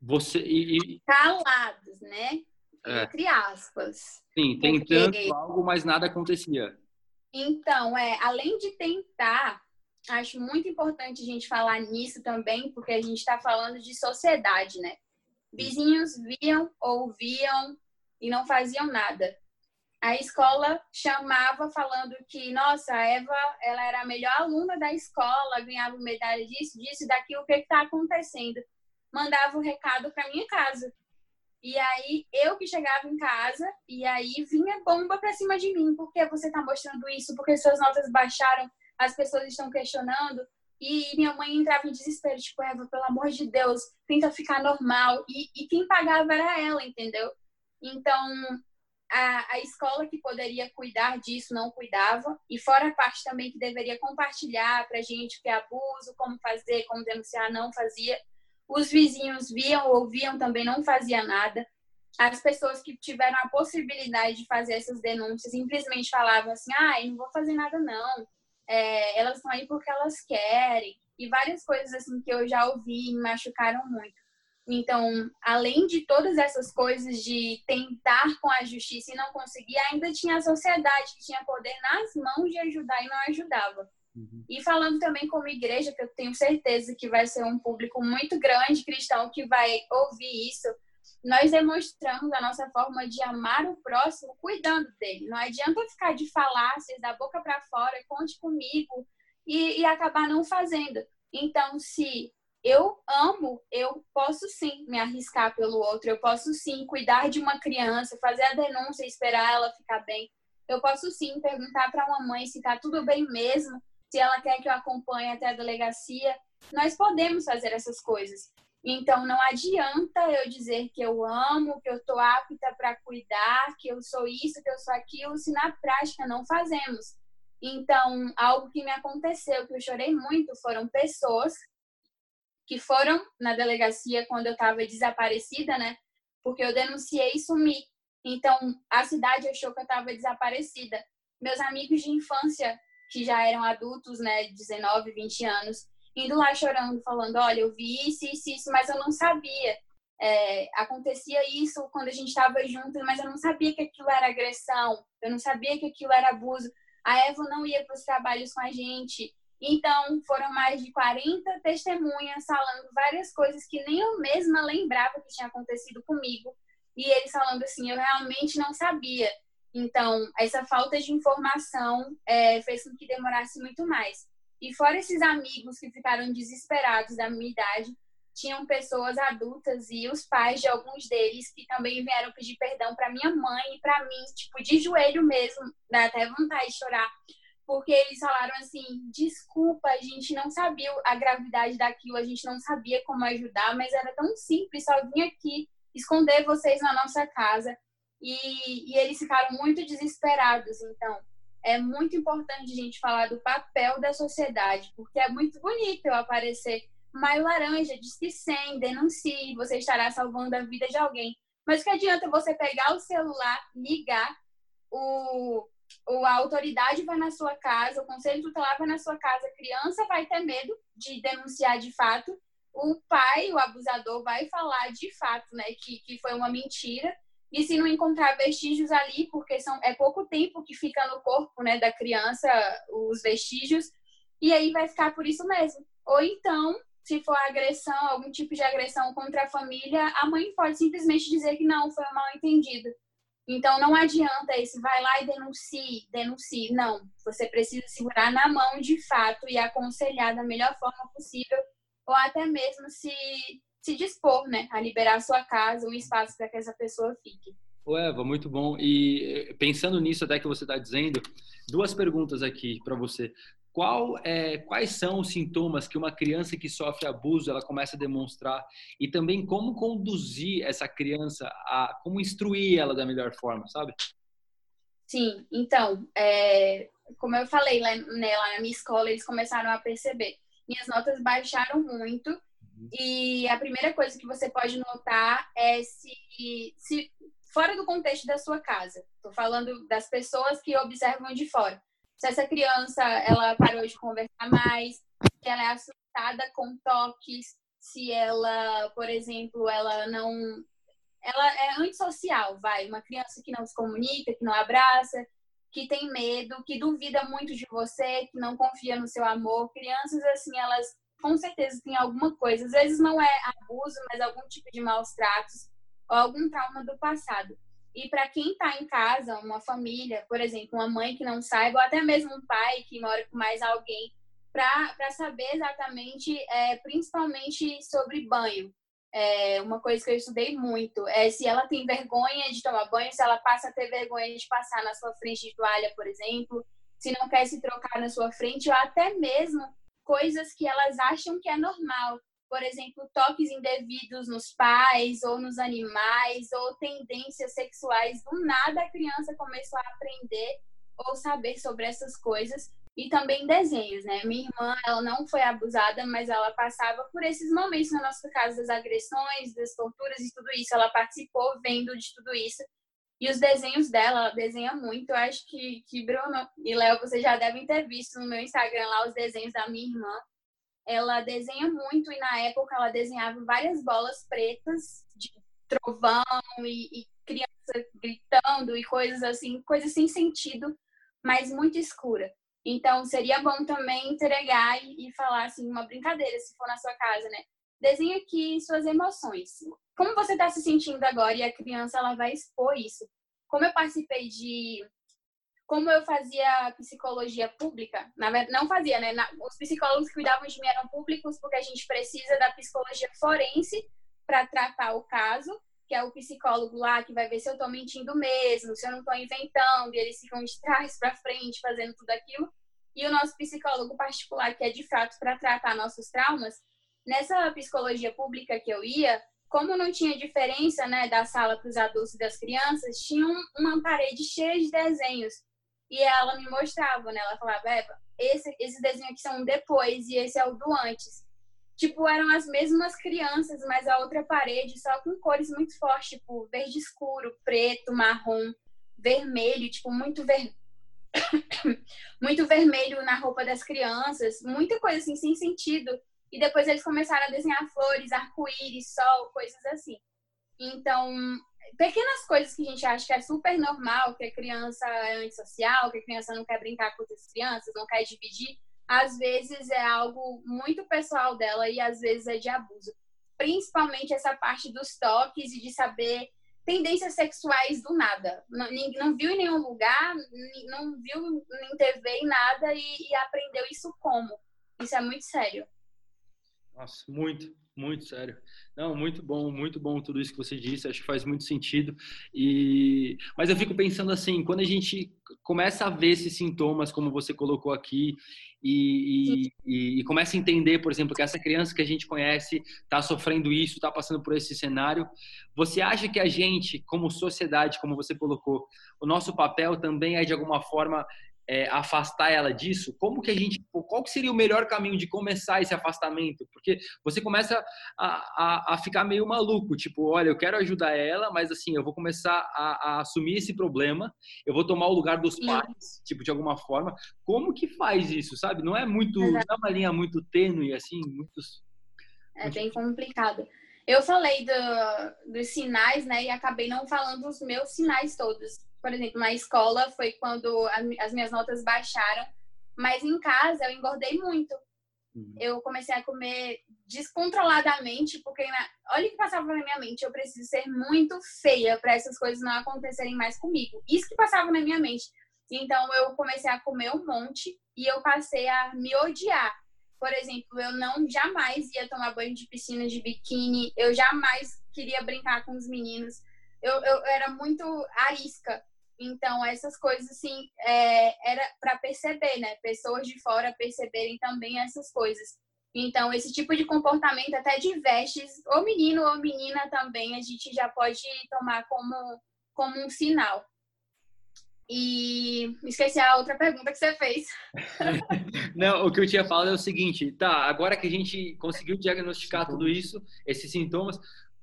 Você, e, e... Calados, né? É. Entre aspas. Sim, tentando Porque... algo, mas nada acontecia. Então, é, além de tentar, acho muito importante a gente falar nisso também, porque a gente está falando de sociedade, né? Vizinhos viam, ouviam e não faziam nada. A escola chamava falando que, nossa, a Eva, ela era a melhor aluna da escola, ganhava medalha disso, disso, daquilo, o que está acontecendo? Mandava o um recado para minha casa. E aí, eu que chegava em casa, e aí vinha bomba para cima de mim. Por que você está mostrando isso? Porque suas notas baixaram, as pessoas estão questionando. E minha mãe entrava em desespero, tipo, Eva, pelo amor de Deus, tenta ficar normal. E, e quem pagava era ela, entendeu? Então, a, a escola que poderia cuidar disso não cuidava. E fora a parte também que deveria compartilhar pra gente o que é abuso, como fazer, como denunciar, não fazia. Os vizinhos viam, ouviam, também não fazia nada. As pessoas que tiveram a possibilidade de fazer essas denúncias simplesmente falavam assim: ah, não vou fazer nada não é, elas estão aí porque elas querem, e várias coisas assim que eu já ouvi e me machucaram muito. Então, além de todas essas coisas de tentar com a justiça e não conseguir, ainda tinha a sociedade que tinha poder nas mãos de ajudar e não ajudava. Uhum. E falando também como igreja, que eu tenho certeza que vai ser um público muito grande cristão que vai ouvir isso, nós demonstramos a nossa forma de amar o próximo cuidando dele. Não adianta ficar de falácias da boca para fora, conte comigo e, e acabar não fazendo. Então, se eu amo, eu posso sim me arriscar pelo outro, eu posso sim cuidar de uma criança, fazer a denúncia esperar ela ficar bem. Eu posso sim perguntar para uma mãe se está tudo bem mesmo, se ela quer que eu acompanhe até a delegacia. Nós podemos fazer essas coisas. Então, não adianta eu dizer que eu amo, que eu estou apta para cuidar, que eu sou isso, que eu sou aquilo, se na prática não fazemos. Então, algo que me aconteceu, que eu chorei muito, foram pessoas que foram na delegacia quando eu estava desaparecida, né? Porque eu denunciei e sumi. Então, a cidade achou que eu estava desaparecida. Meus amigos de infância, que já eram adultos, né, 19, 20 anos, indo lá chorando, falando: olha, eu vi isso, isso, isso, mas eu não sabia. É, acontecia isso quando a gente estava junto, mas eu não sabia que aquilo era agressão, eu não sabia que aquilo era abuso. A Eva não ia para os trabalhos com a gente. Então, foram mais de 40 testemunhas falando várias coisas que nem eu mesma lembrava que tinha acontecido comigo. E eles falando assim: eu realmente não sabia. Então, essa falta de informação é, fez com que demorasse muito mais. E fora esses amigos que ficaram desesperados da minha idade, tinham pessoas adultas e os pais de alguns deles que também vieram pedir perdão para minha mãe e para mim, tipo, de joelho mesmo, dá até vontade de chorar, porque eles falaram assim: desculpa, a gente não sabia a gravidade daquilo, a gente não sabia como ajudar, mas era tão simples, só vim aqui esconder vocês na nossa casa. E, e eles ficaram muito desesperados. Então, é muito importante a gente falar do papel da sociedade, porque é muito bonito eu aparecer Maio Laranja, diz que sim, denuncie, você estará salvando a vida de alguém. Mas que adianta você pegar o celular, ligar, o, o, a autoridade vai na sua casa, o conselho tutelar vai na sua casa, a criança vai ter medo de denunciar de fato, o pai, o abusador, vai falar de fato né, que, que foi uma mentira. E se não encontrar vestígios ali, porque são, é pouco tempo que fica no corpo né, da criança os vestígios, e aí vai ficar por isso mesmo. Ou então, se for agressão, algum tipo de agressão contra a família, a mãe pode simplesmente dizer que não, foi um mal entendido. Então não adianta esse vai lá e denuncie, denuncie. Não, você precisa segurar na mão de fato e aconselhar da melhor forma possível, ou até mesmo se, se dispor né, a liberar a sua casa, um espaço para que essa pessoa fique. Ô Eva, muito bom. E eh, pensando nisso até que você está dizendo, duas perguntas aqui para você. Qual, é, quais são os sintomas que uma criança que sofre abuso ela começa a demonstrar e também como conduzir essa criança a como instruir ela da melhor forma, sabe? Sim, então, é, como eu falei lá, né, lá na minha escola, eles começaram a perceber. Minhas notas baixaram muito. E a primeira coisa que você pode notar é se, se fora do contexto da sua casa. Estou falando das pessoas que observam de fora se essa criança ela parou de conversar mais, se ela é assustada com toques, se ela, por exemplo, ela não ela é antissocial, vai, uma criança que não se comunica, que não abraça, que tem medo, que duvida muito de você, que não confia no seu amor. Crianças assim, elas com certeza têm alguma coisa, às vezes não é abuso, mas algum tipo de maus tratos ou algum trauma do passado. E para quem está em casa, uma família, por exemplo, uma mãe que não saiba, ou até mesmo um pai que mora com mais alguém, para saber exatamente, é, principalmente sobre banho. É, uma coisa que eu estudei muito é se ela tem vergonha de tomar banho, se ela passa a ter vergonha de passar na sua frente de toalha, por exemplo, se não quer se trocar na sua frente, ou até mesmo coisas que elas acham que é normal por exemplo, toques indevidos nos pais ou nos animais ou tendências sexuais. Do nada a criança começou a aprender ou saber sobre essas coisas e também desenhos, né? Minha irmã, ela não foi abusada, mas ela passava por esses momentos na nossa casa das agressões, das torturas e tudo isso. Ela participou vendo de tudo isso. E os desenhos dela, ela desenha muito. Eu acho que, que Bruno e Léo, vocês já devem ter visto no meu Instagram lá os desenhos da minha irmã ela desenha muito e na época ela desenhava várias bolas pretas de trovão e, e criança gritando e coisas assim, coisas sem sentido, mas muito escura. Então seria bom também entregar e, e falar assim uma brincadeira se for na sua casa, né? Desenhe aqui suas emoções. Como você está se sentindo agora e a criança ela vai expor isso. Como eu participei de como eu fazia psicologia pública, na verdade, não fazia, né? os psicólogos que cuidavam de mim eram públicos, porque a gente precisa da psicologia forense para tratar o caso, que é o psicólogo lá que vai ver se eu estou mentindo mesmo, se eu não estou inventando, e eles ficam de trás para frente fazendo tudo aquilo. E o nosso psicólogo particular, que é de fato para tratar nossos traumas, nessa psicologia pública que eu ia, como não tinha diferença né, da sala para os adultos e das crianças, tinha uma parede cheia de desenhos e ela me mostrava, né? Ela falava, Eva, esse, esse desenho aqui são depois e esse é o do antes. Tipo, eram as mesmas crianças, mas a outra parede só com cores muito fortes, tipo, verde escuro, preto, marrom, vermelho, tipo, muito ver... muito vermelho na roupa das crianças, muita coisa assim, sem sentido. E depois eles começaram a desenhar flores, arco-íris, sol, coisas assim. Então, pequenas coisas que a gente acha que é super normal, que a criança é antissocial, que a criança não quer brincar com outras crianças, não quer dividir, às vezes é algo muito pessoal dela e às vezes é de abuso. Principalmente essa parte dos toques e de saber tendências sexuais do nada. Não, não viu em nenhum lugar, não viu em TV em nada e, e aprendeu isso como. Isso é muito sério. Nossa, muito, muito sério. Não, muito bom, muito bom tudo isso que você disse. Acho que faz muito sentido. E mas eu fico pensando assim, quando a gente começa a ver esses sintomas, como você colocou aqui, e, e, e, começa a entender, por exemplo, que essa criança que a gente conhece está sofrendo isso, está passando por esse cenário. Você acha que a gente, como sociedade, como você colocou, o nosso papel também é de alguma forma é, afastar ela disso? Como que a gente, qual que seria o melhor caminho de começar esse afastamento? Porque você começa a, a, a, ficar meio maluco, tipo, olha, eu quero ajudar ela, mas assim, eu vou começar a, a assumir esse problema, eu vou tomar o lugar dos pais, tipo, de alguma forma. Como que faz isso, sabe? Não é muito, não é uma linha muito tênue, assim, muitos... É bem complicado. Eu falei do, dos sinais, né, e acabei não falando os meus sinais todos por exemplo, na escola foi quando as minhas notas baixaram, mas em casa eu engordei muito. Uhum. Eu comecei a comer descontroladamente, porque olha o que passava na minha mente, eu preciso ser muito feia para essas coisas não acontecerem mais comigo. Isso que passava na minha mente. Então eu comecei a comer um monte e eu passei a me odiar. Por exemplo, eu não jamais ia tomar banho de piscina de biquíni, eu jamais queria brincar com os meninos. Eu, eu era muito arisca. Então, essas coisas, assim, é, era para perceber, né? Pessoas de fora perceberem também essas coisas. Então, esse tipo de comportamento, até de vestes, ou menino ou menina também, a gente já pode tomar como, como um sinal. E esqueci a outra pergunta que você fez. Não, o que eu tinha falado é o seguinte, tá, agora que a gente conseguiu diagnosticar tudo isso, esses sintomas,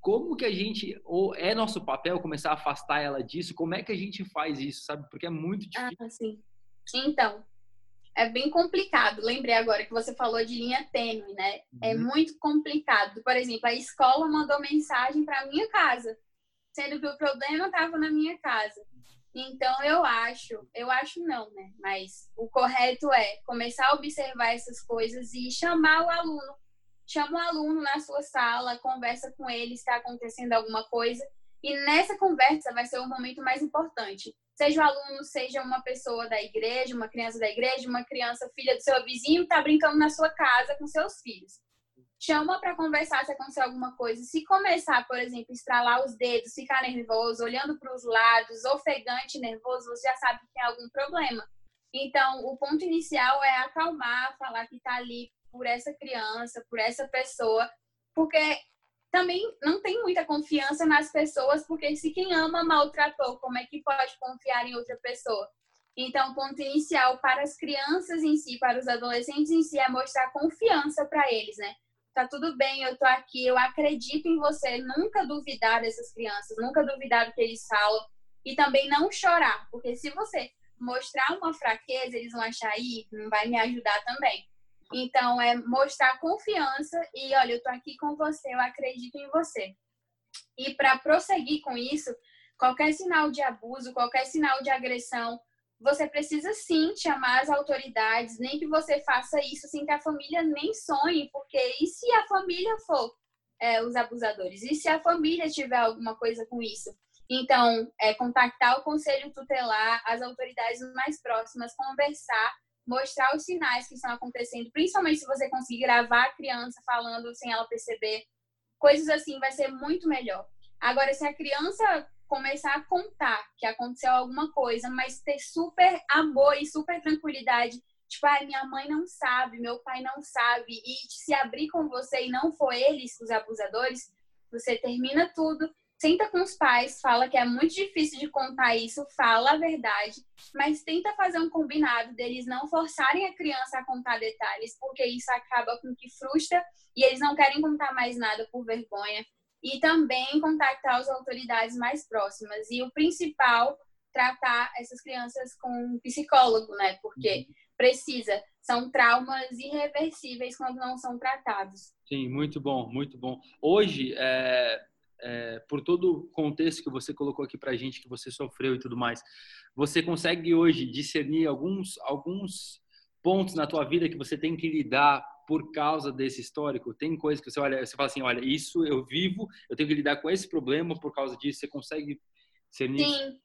como que a gente, ou é nosso papel começar a afastar ela disso? Como é que a gente faz isso, sabe? Porque é muito ah, difícil. Ah, sim. Então, é bem complicado. Lembrei agora que você falou de linha tênue, né? É uhum. É muito complicado. Por exemplo, a escola mandou mensagem para minha casa, sendo que o problema estava na minha casa. Então, eu acho, eu acho não, né? Mas o correto é começar a observar essas coisas e chamar o aluno chama o aluno na sua sala, conversa com ele está acontecendo alguma coisa. E nessa conversa vai ser o momento mais importante. Seja o aluno, seja uma pessoa da igreja, uma criança da igreja, uma criança filha do seu vizinho, está brincando na sua casa com seus filhos. Chama para conversar se acontecer alguma coisa. Se começar, por exemplo, estralar os dedos, ficar nervoso, olhando para os lados, ofegante, nervoso, você já sabe que tem algum problema. Então, o ponto inicial é acalmar, falar que está ali por essa criança, por essa pessoa, porque também não tem muita confiança nas pessoas, porque se quem ama maltratou, como é que pode confiar em outra pessoa? Então, o ponto inicial para as crianças em si, para os adolescentes em si, é mostrar confiança para eles, né? Tá tudo bem, eu tô aqui, eu acredito em você, nunca duvidar dessas crianças, nunca duvidar do que eles falam e também não chorar, porque se você mostrar uma fraqueza, eles vão achar, aí, não vai me ajudar também. Então, é mostrar confiança e, olha, eu tô aqui com você, eu acredito em você. E para prosseguir com isso, qualquer sinal de abuso, qualquer sinal de agressão, você precisa sim chamar as autoridades, nem que você faça isso sem que a família nem sonhe, porque e se a família for é, os abusadores? E se a família tiver alguma coisa com isso? Então, é, contactar o conselho tutelar, as autoridades mais próximas, conversar mostrar os sinais que estão acontecendo, principalmente se você conseguir gravar a criança falando sem ela perceber. Coisas assim vai ser muito melhor. Agora, se a criança começar a contar que aconteceu alguma coisa, mas ter super amor e super tranquilidade, tipo, ah, minha mãe não sabe, meu pai não sabe, e se abrir com você e não for eles os abusadores, você termina tudo senta com os pais, fala que é muito difícil de contar isso, fala a verdade, mas tenta fazer um combinado deles não forçarem a criança a contar detalhes, porque isso acaba com que frustra e eles não querem contar mais nada por vergonha. E também contactar as autoridades mais próximas. E o principal, tratar essas crianças com um psicólogo, né? Porque uhum. precisa. São traumas irreversíveis quando não são tratados. Sim, muito bom, muito bom. Hoje, é é, por todo o contexto que você colocou aqui para a gente, que você sofreu e tudo mais, você consegue hoje discernir alguns, alguns pontos na tua vida que você tem que lidar por causa desse histórico? Tem coisas que você olha, você fala assim, olha, isso eu vivo, eu tenho que lidar com esse problema por causa disso. Você consegue discernir? Sim,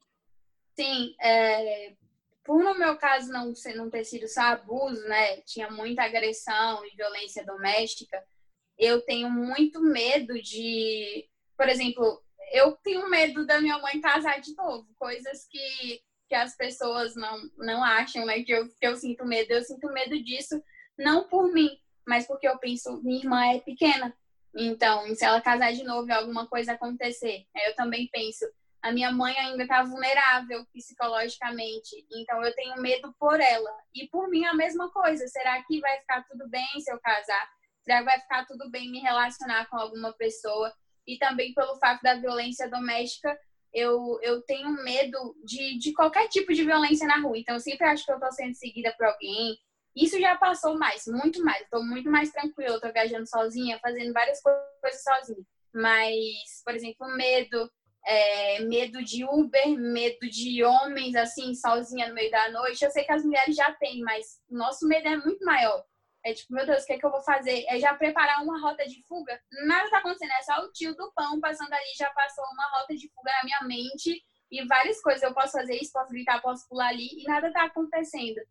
sim. É, por no meu caso não, não ter sido só abuso, né? Tinha muita agressão e violência doméstica eu tenho muito medo de, por exemplo, eu tenho medo da minha mãe casar de novo, coisas que, que as pessoas não, não acham, né? Que eu, que eu sinto medo. Eu sinto medo disso, não por mim, mas porque eu penso, minha irmã é pequena. Então, se ela casar de novo e alguma coisa acontecer, eu também penso, a minha mãe ainda está vulnerável psicologicamente, então eu tenho medo por ela. E por mim a mesma coisa. Será que vai ficar tudo bem se eu casar? Será que vai ficar tudo bem me relacionar com alguma pessoa? E também pelo fato da violência doméstica, eu, eu tenho medo de, de qualquer tipo de violência na rua. Então eu sempre acho que eu estou sendo seguida por alguém. Isso já passou mais, muito mais. Estou muito mais tranquila. Estou viajando sozinha, fazendo várias coisas sozinha. Mas, por exemplo, medo é, medo de Uber, medo de homens, assim, sozinha no meio da noite. Eu sei que as mulheres já têm, mas o nosso medo é muito maior. É tipo, meu Deus, o que, é que eu vou fazer? É já preparar uma rota de fuga? Nada tá acontecendo, é só o tio do pão passando ali, já passou uma rota de fuga na minha mente e várias coisas. Eu posso fazer isso, posso gritar, posso pular ali e nada tá acontecendo.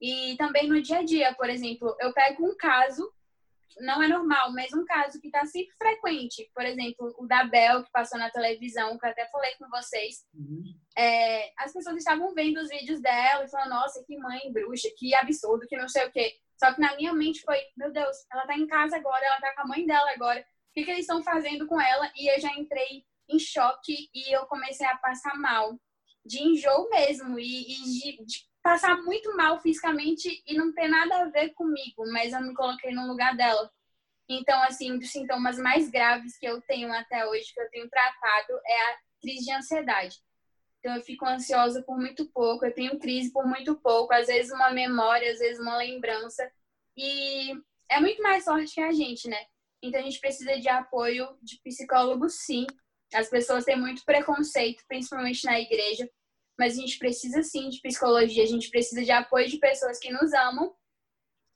E também no dia a dia, por exemplo, eu pego um caso não é normal, mas um caso que está sempre frequente, por exemplo, o da Bel, que passou na televisão, que eu até falei com vocês, uhum. é, as pessoas estavam vendo os vídeos dela e falando, nossa, que mãe bruxa, que absurdo, que não sei o quê. Só que na minha mente foi, meu Deus, ela tá em casa agora, ela tá com a mãe dela agora, o que, que eles estão fazendo com ela? E eu já entrei em choque e eu comecei a passar mal, de enjoo mesmo, e, e de, de passar muito mal fisicamente e não ter nada a ver comigo, mas eu me coloquei no lugar dela. Então, assim, um dos sintomas mais graves que eu tenho até hoje, que eu tenho tratado, é a crise de ansiedade. Então, eu fico ansiosa por muito pouco, eu tenho crise por muito pouco, às vezes uma memória, às vezes uma lembrança. E é muito mais forte que a gente, né? Então, a gente precisa de apoio de psicólogo, sim. As pessoas têm muito preconceito, principalmente na igreja, mas a gente precisa sim de psicologia, a gente precisa de apoio de pessoas que nos amam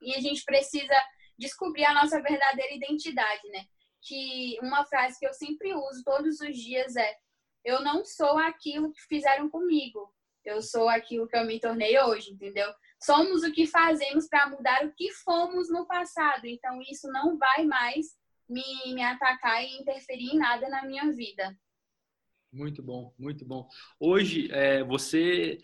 e a gente precisa descobrir a nossa verdadeira identidade, né? Que uma frase que eu sempre uso todos os dias é: eu não sou aquilo que fizeram comigo, eu sou aquilo que eu me tornei hoje, entendeu? Somos o que fazemos para mudar o que fomos no passado, então isso não vai mais me, me atacar e interferir em nada na minha vida. Muito bom, muito bom. Hoje, é, você,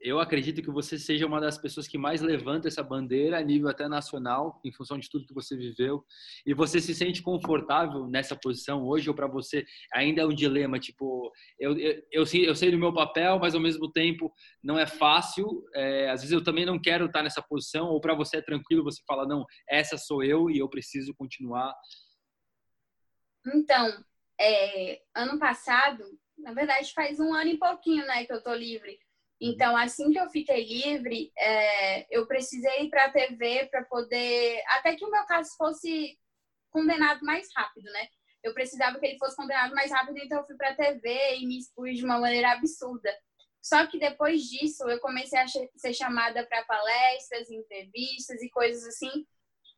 eu acredito que você seja uma das pessoas que mais levanta essa bandeira a nível até nacional, em função de tudo que você viveu. E você se sente confortável nessa posição hoje, ou para você ainda é um dilema? Tipo, eu, eu, eu, sei, eu sei do meu papel, mas ao mesmo tempo não é fácil. É, às vezes eu também não quero estar nessa posição, ou para você é tranquilo, você fala, não, essa sou eu e eu preciso continuar. Então, é, ano passado na verdade, faz um ano e pouquinho, né, que eu tô livre. Então, assim que eu fiquei livre, é, eu precisei ir para a TV para poder, até que o meu caso fosse condenado mais rápido, né? Eu precisava que ele fosse condenado mais rápido, então eu fui para a TV e me expus de uma maneira absurda. Só que depois disso, eu comecei a ser chamada para palestras, entrevistas e coisas assim.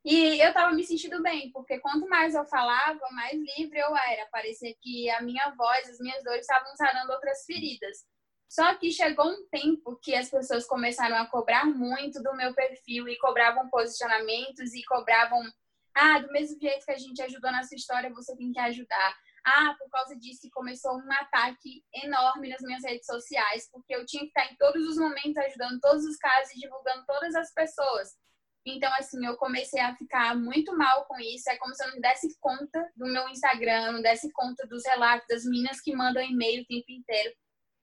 E eu estava me sentindo bem, porque quanto mais eu falava, mais livre eu era. Parecia que a minha voz, as minhas dores estavam sarando outras feridas. Só que chegou um tempo que as pessoas começaram a cobrar muito do meu perfil e cobravam posicionamentos e cobravam, ah, do mesmo jeito que a gente ajudou nessa história, você tem que ajudar. Ah, por causa disso começou um ataque enorme nas minhas redes sociais, porque eu tinha que estar em todos os momentos ajudando todos os casos e divulgando todas as pessoas. Então, assim, eu comecei a ficar muito mal com isso. É como se eu não desse conta do meu Instagram, não desse conta dos relatos das meninas que mandam e-mail o tempo inteiro.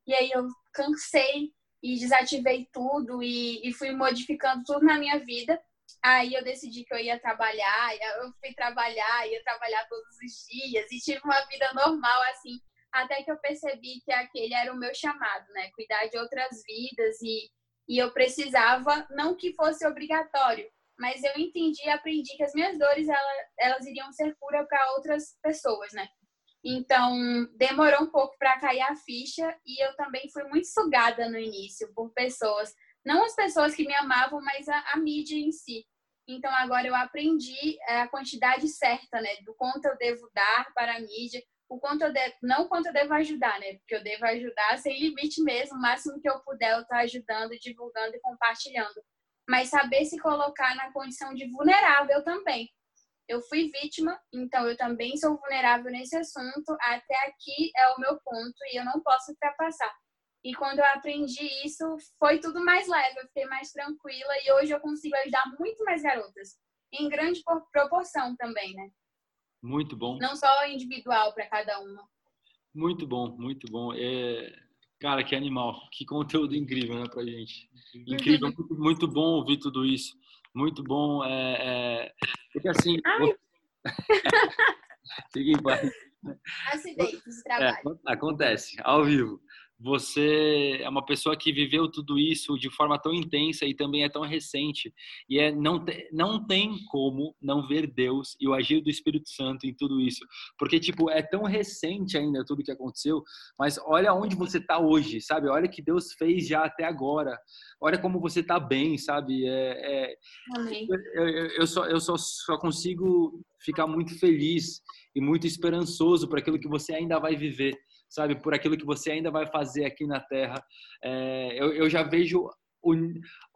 E aí eu cansei e desativei tudo e, e fui modificando tudo na minha vida. Aí eu decidi que eu ia trabalhar, eu fui trabalhar, ia trabalhar todos os dias e tive uma vida normal, assim, até que eu percebi que aquele era o meu chamado, né? Cuidar de outras vidas e e eu precisava, não que fosse obrigatório, mas eu entendi e aprendi que as minhas dores elas, elas iriam ser cura para outras pessoas, né? Então, demorou um pouco para cair a ficha e eu também fui muito sugada no início por pessoas, não as pessoas que me amavam, mas a, a mídia em si. Então, agora eu aprendi é, a quantidade certa, né, do quanto eu devo dar para a mídia, o quanto eu devo, não quanto eu devo ajudar, né? Porque eu devo ajudar sem limite mesmo, o máximo que eu puder eu estar ajudando, divulgando e compartilhando. Mas saber se colocar na condição de vulnerável também. Eu fui vítima, então eu também sou vulnerável nesse assunto. Até aqui é o meu ponto e eu não posso ultrapassar. E quando eu aprendi isso, foi tudo mais leve, eu fiquei mais tranquila e hoje eu consigo ajudar muito mais garotas, em grande proporção também, né? Muito bom. Não só individual para cada uma. Muito bom, muito bom. É... Cara, que animal, que conteúdo incrível, né, pra gente. Incrível, muito, muito bom ouvir tudo isso. Muito bom. É, é... Porque assim. Ai. Fique em paz. Acidentes de trabalho. É, acontece, ao vivo você é uma pessoa que viveu tudo isso de forma tão intensa e também é tão recente. E é não te, não tem como não ver Deus e o agir do Espírito Santo em tudo isso. Porque tipo é tão recente ainda tudo que aconteceu mas olha onde você está hoje sabe? Olha que Deus fez já até agora. Olha como você está bem sabe? É, é eu, eu, eu, só eu só, só consigo ficar muito feliz e muito esperançoso para aquilo que você ainda vai viver sabe, por aquilo que você ainda vai fazer aqui na Terra. É, eu, eu já vejo o,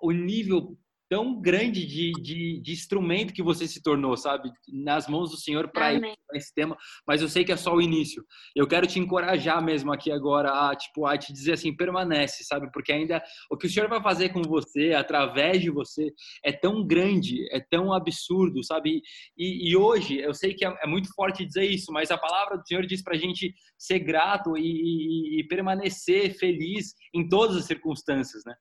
o nível tão grande de, de, de, instrumento que você se tornou, sabe? Nas mãos do Senhor para esse tema, mas eu sei que é só o início. Eu quero te encorajar mesmo aqui agora a, tipo, a te dizer assim, permanece, sabe? Porque ainda o que o Senhor vai fazer com você, através de você, é tão grande, é tão absurdo, sabe? E, e hoje, eu sei que é, é, muito forte dizer isso, mas a palavra do Senhor diz pra gente ser grato e, e, e permanecer feliz em todas as circunstâncias, né?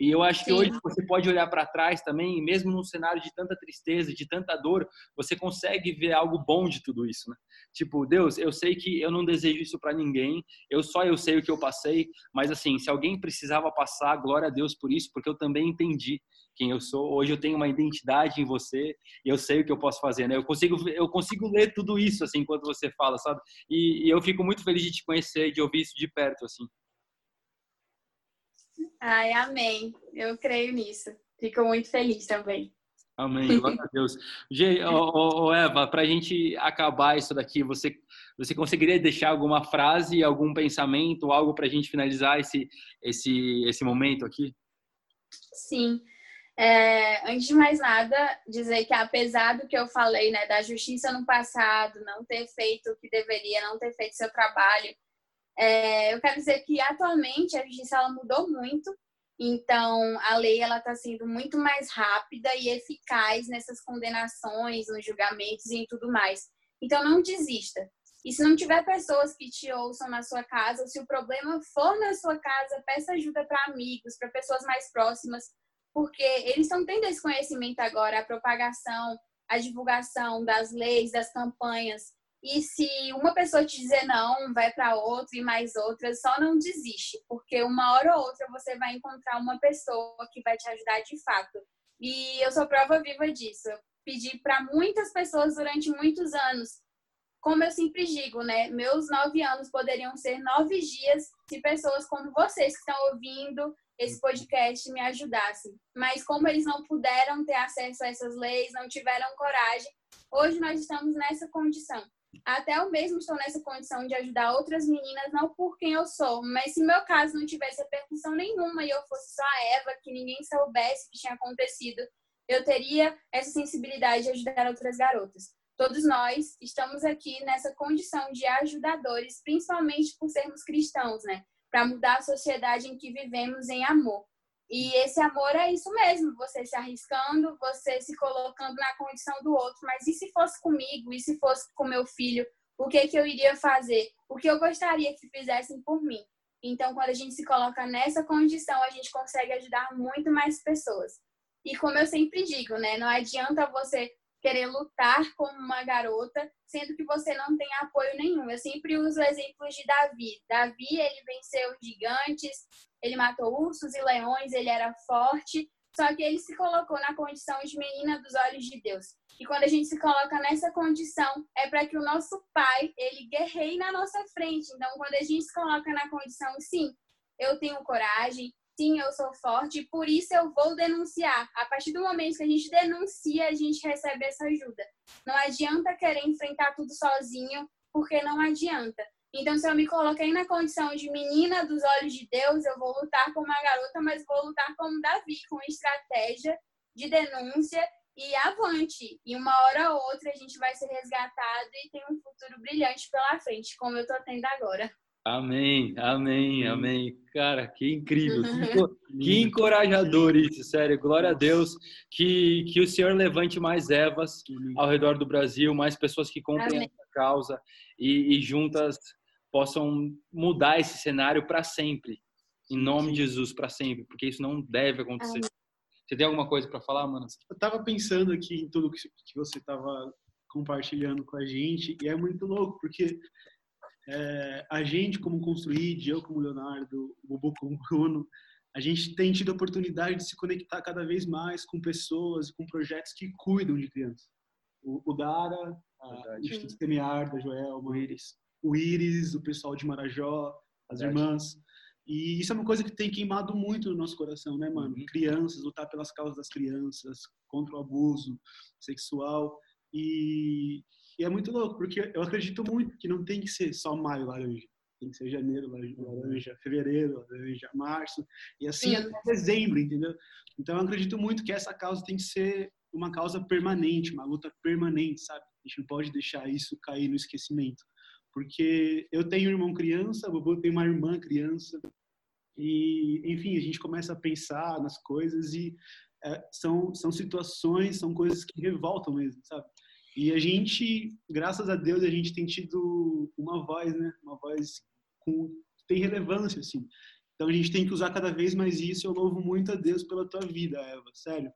E eu acho Sim. que hoje você pode olhar para trás também, mesmo num cenário de tanta tristeza, de tanta dor, você consegue ver algo bom de tudo isso, né? Tipo, Deus, eu sei que eu não desejo isso para ninguém, eu só eu sei o que eu passei, mas assim, se alguém precisava passar, glória a Deus por isso, porque eu também entendi quem eu sou. Hoje eu tenho uma identidade em você e eu sei o que eu posso fazer, né? Eu consigo eu consigo ler tudo isso assim enquanto você fala, sabe? E, e eu fico muito feliz de te conhecer, de ouvir isso de perto assim. Ai, amém. Eu creio nisso. Fico muito feliz também. Amém, glória a Deus. Gê, oh, oh, Eva, para a gente acabar isso daqui, você, você conseguiria deixar alguma frase, algum pensamento, algo para a gente finalizar esse, esse, esse momento aqui? Sim. É, antes de mais nada, dizer que apesar do que eu falei, né, da justiça no passado, não ter feito o que deveria, não ter feito seu trabalho, é, eu quero dizer que atualmente a justiça ela mudou muito, então a lei ela está sendo muito mais rápida e eficaz nessas condenações, nos julgamentos e em tudo mais. Então não desista. E se não tiver pessoas que te ouçam na sua casa, ou se o problema for na sua casa, peça ajuda para amigos, para pessoas mais próximas, porque eles estão tendo esse conhecimento agora, a propagação, a divulgação das leis, das campanhas. E se uma pessoa te dizer não, vai para outra e mais outra, só não desiste, porque uma hora ou outra você vai encontrar uma pessoa que vai te ajudar de fato. E eu sou prova viva disso. Eu pedi para muitas pessoas durante muitos anos. Como eu sempre digo, né? Meus nove anos poderiam ser nove dias se pessoas como vocês que estão ouvindo esse podcast me ajudassem. Mas como eles não puderam ter acesso a essas leis, não tiveram coragem, hoje nós estamos nessa condição. Até eu mesmo estou nessa condição de ajudar outras meninas, não por quem eu sou, mas se meu caso não tivesse repercussão nenhuma e eu fosse só a Eva, que ninguém soubesse o que tinha acontecido, eu teria essa sensibilidade de ajudar outras garotas. Todos nós estamos aqui nessa condição de ajudadores, principalmente por sermos cristãos, né? Para mudar a sociedade em que vivemos em amor. E esse amor é isso mesmo, você se arriscando, você se colocando na condição do outro. Mas e se fosse comigo? E se fosse com meu filho? O que, que eu iria fazer? O que eu gostaria que fizessem por mim? Então, quando a gente se coloca nessa condição, a gente consegue ajudar muito mais pessoas. E como eu sempre digo, né? Não adianta você querer lutar como uma garota, sendo que você não tem apoio nenhum. Eu sempre uso o exemplo de Davi. Davi, ele venceu gigantes, ele matou ursos e leões, ele era forte, só que ele se colocou na condição de menina dos olhos de Deus. E quando a gente se coloca nessa condição, é para que o nosso pai, ele guerreie na nossa frente. Então, quando a gente se coloca na condição, sim, eu tenho coragem, sim, eu sou forte, e por isso eu vou denunciar. A partir do momento que a gente denuncia, a gente recebe essa ajuda. Não adianta querer enfrentar tudo sozinho, porque não adianta. Então, se eu me coloquei na condição de menina dos olhos de Deus, eu vou lutar como uma garota, mas vou lutar como Davi, com estratégia de denúncia e avante. E uma hora ou outra a gente vai ser resgatado e tem um futuro brilhante pela frente, como eu tô tendo agora. Amém, amém, amém. Cara, que incrível, que, que encorajador isso, sério. Glória a Deus que, que o Senhor levante mais Evas ao redor do Brasil, mais pessoas que compreendam a causa e, e juntas possam mudar esse cenário para sempre. Em nome de Jesus, para sempre, porque isso não deve acontecer. Amém. Você tem alguma coisa para falar, mano? Eu tava pensando aqui em tudo que você tava compartilhando com a gente e é muito louco, porque é, a gente como Construid, eu como Leonardo, o Bubu como Bruno, a gente tem tido a oportunidade de se conectar cada vez mais com pessoas, com projetos que cuidam de crianças. O, o Dara, a, o Instituto Semear, da Joel, o Iris. o Iris, o pessoal de Marajó, as Verdade. irmãs. E isso é uma coisa que tem queimado muito no nosso coração, né, mano? Uhum. Crianças, lutar pelas causas das crianças, contra o abuso sexual. E, e, é muito louco, porque eu acredito muito que não tem que ser só maio laranja. Tem que ser janeiro laranja, fevereiro laranja, março, e assim até dezembro, entendeu? Então eu acredito muito que essa causa tem que ser uma causa permanente, uma luta permanente, sabe? A gente não pode deixar isso cair no esquecimento. Porque eu tenho um irmão criança, o Bobo tem uma irmã criança, e, enfim, a gente começa a pensar nas coisas e é, são, são situações, são coisas que revoltam mesmo, sabe? E a gente, graças a Deus, a gente tem tido uma voz, né? Uma voz com tem relevância, assim. Então a gente tem que usar cada vez mais isso. Eu louvo muito a Deus pela tua vida, Eva, sério.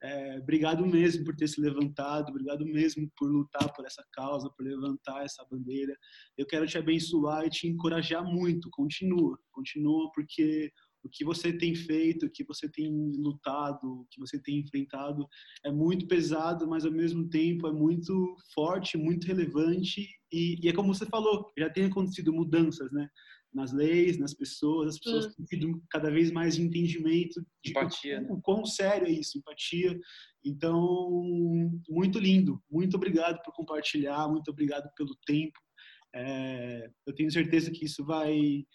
É, obrigado mesmo por ter se levantado, obrigado mesmo por lutar por essa causa, por levantar essa bandeira. Eu quero te abençoar e te encorajar muito. Continua, continua, porque o que você tem feito, o que você tem lutado, o que você tem enfrentado é muito pesado, mas ao mesmo tempo é muito forte, muito relevante e, e é como você falou, já tem acontecido mudanças, né? Nas leis, nas pessoas, as pessoas têm tido cada vez mais entendimento de empatia, o, né? o quão sério é isso, empatia. Então, muito lindo. Muito obrigado por compartilhar, muito obrigado pelo tempo. É, eu tenho certeza que isso vai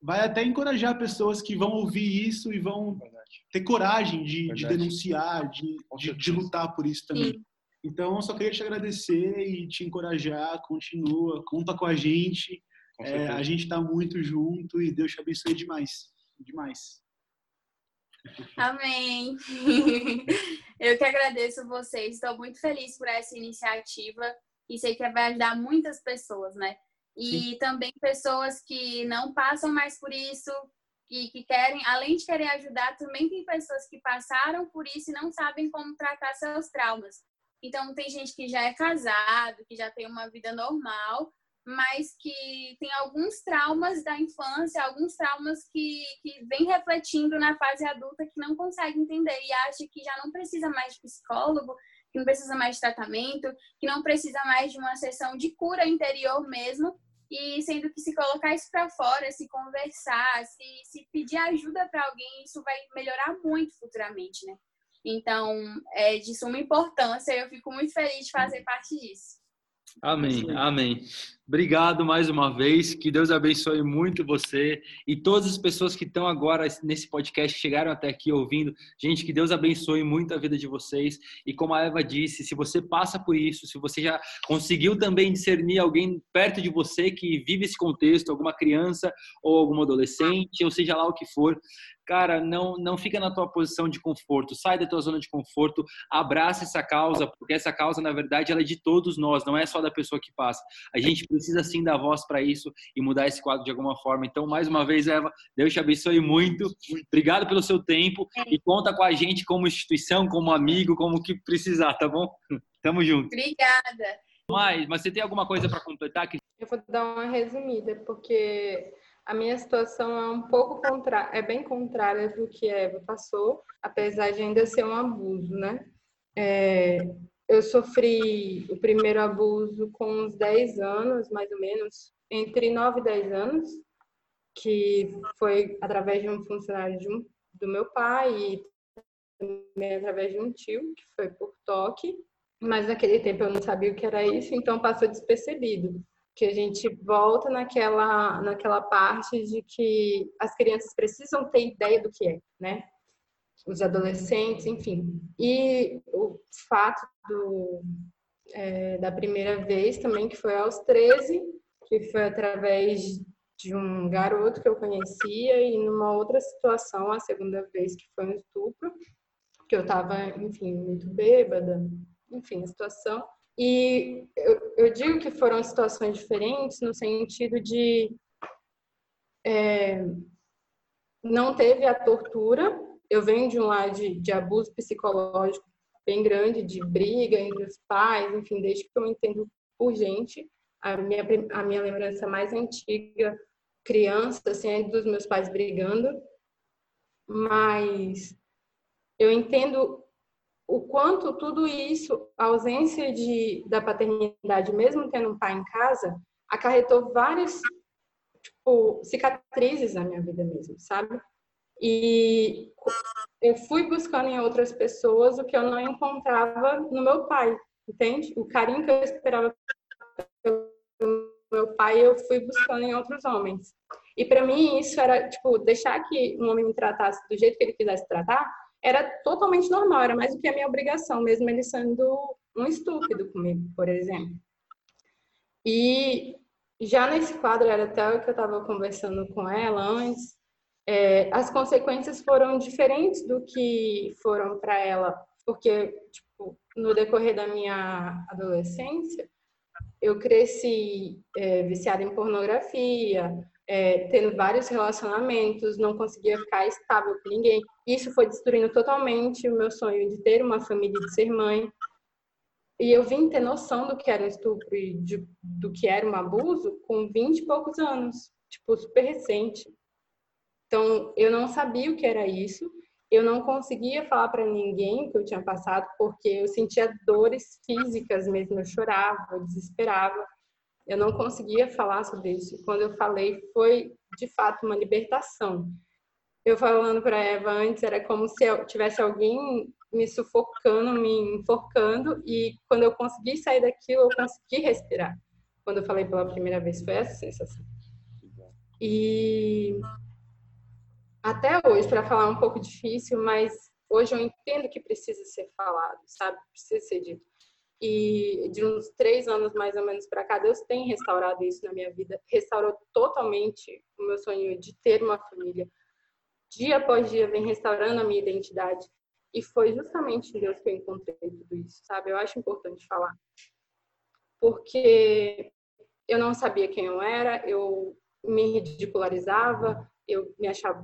vai até encorajar pessoas que vão ouvir isso e vão Verdade. ter coragem de, de denunciar, de, de, de, lutar por isso também. Sim. Então, eu só queria te agradecer e te encorajar. Continua, conta com a gente. É, a gente está muito junto e Deus te abençoe demais. Demais. Amém. Eu que agradeço vocês. Estou muito feliz por essa iniciativa e sei que vai ajudar muitas pessoas, né? E Sim. também pessoas que não passam mais por isso, e que querem, além de querer ajudar, também tem pessoas que passaram por isso e não sabem como tratar seus traumas. Então, tem gente que já é casado, que já tem uma vida normal, mas que tem alguns traumas da infância, alguns traumas que, que vem refletindo na fase adulta que não consegue entender e acha que já não precisa mais de psicólogo, que não precisa mais de tratamento, que não precisa mais de uma sessão de cura interior mesmo, e sendo que se colocar isso para fora, se conversar, se, se pedir ajuda para alguém, isso vai melhorar muito futuramente, né? Então, é de suma importância, eu fico muito feliz de fazer parte disso. Amém, amém. Obrigado mais uma vez. Que Deus abençoe muito você e todas as pessoas que estão agora nesse podcast, chegaram até aqui ouvindo. Gente, que Deus abençoe muito a vida de vocês. E como a Eva disse, se você passa por isso, se você já conseguiu também discernir alguém perto de você que vive esse contexto, alguma criança ou algum adolescente, ou seja lá o que for, cara, não, não fica na tua posição de conforto, sai da tua zona de conforto, abraça essa causa, porque essa causa, na verdade, ela é de todos nós, não é só da pessoa que passa. A gente precisa sim dar voz para isso e mudar esse quadro de alguma forma. Então, mais uma vez, Eva, Deus te abençoe muito. Obrigado pelo seu tempo e conta com a gente como instituição, como amigo, como que precisar, tá bom? Tamo junto. Obrigada. Mas, mas você tem alguma coisa para completar? Eu vou dar uma resumida, porque a minha situação é um pouco contrária, é bem contrária do que Eva passou, apesar de ainda ser um abuso, né? É, eu sofri o primeiro abuso com uns 10 anos, mais ou menos, entre 9 e 10 anos, que foi através de um funcionário de um, do meu pai e também através de um tio, que foi por toque, mas naquele tempo eu não sabia o que era isso, então passou despercebido que a gente volta naquela, naquela parte de que as crianças precisam ter ideia do que é, né? os adolescentes, enfim. E o fato do, é, da primeira vez também, que foi aos 13, que foi através de um garoto que eu conhecia e numa outra situação, a segunda vez que foi um estupro, que eu estava, enfim, muito bêbada, enfim, a situação. E eu, eu, digo que foram situações diferentes no sentido de é, não teve a tortura. Eu venho de um lado de, de abuso psicológico bem grande, de briga entre os pais, enfim, desde que eu entendo por gente. A minha, a minha lembrança mais antiga, criança, assim, é dos meus pais brigando. Mas eu entendo o quanto tudo isso, a ausência de, da paternidade, mesmo tendo um pai em casa, acarretou várias tipo, cicatrizes na minha vida mesmo, sabe? E eu fui buscando em outras pessoas o que eu não encontrava no meu pai, entende? O carinho que eu esperava pelo meu pai, eu fui buscando em outros homens. E para mim isso era, tipo, deixar que um homem me tratasse do jeito que ele quisesse tratar, era totalmente normal, era mais do que a minha obrigação, mesmo ele sendo um estúpido comigo, por exemplo. E já nesse quadro, era até o que eu estava conversando com ela antes, é, as consequências foram diferentes do que foram para ela, porque tipo, no decorrer da minha adolescência, eu cresci é, viciada em pornografia, é, tendo vários relacionamentos, não conseguia ficar estável com ninguém. Isso foi destruindo totalmente o meu sonho de ter uma família, de ser mãe. E eu vim ter noção do que era um estupro e de, do que era um abuso com 20 e poucos anos, tipo, super recente. Então, eu não sabia o que era isso, eu não conseguia falar para ninguém que eu tinha passado, porque eu sentia dores físicas mesmo, eu chorava, eu desesperava. Eu não conseguia falar sobre isso. Quando eu falei, foi de fato uma libertação. Eu falando para Eva antes, era como se tivesse alguém me sufocando, me enforcando, e quando eu consegui sair daquilo, eu consegui respirar. Quando eu falei pela primeira vez, foi essa sensação. E até hoje, para falar um pouco difícil, mas hoje eu entendo que precisa ser falado, sabe? Precisa ser dito. E de uns três anos mais ou menos para cá, Deus tem restaurado isso na minha vida, restaurou totalmente o meu sonho de ter uma família. Dia após dia vem restaurando a minha identidade. E foi justamente em Deus que eu encontrei tudo isso, sabe? Eu acho importante falar. Porque eu não sabia quem eu era, eu me ridicularizava, eu me achava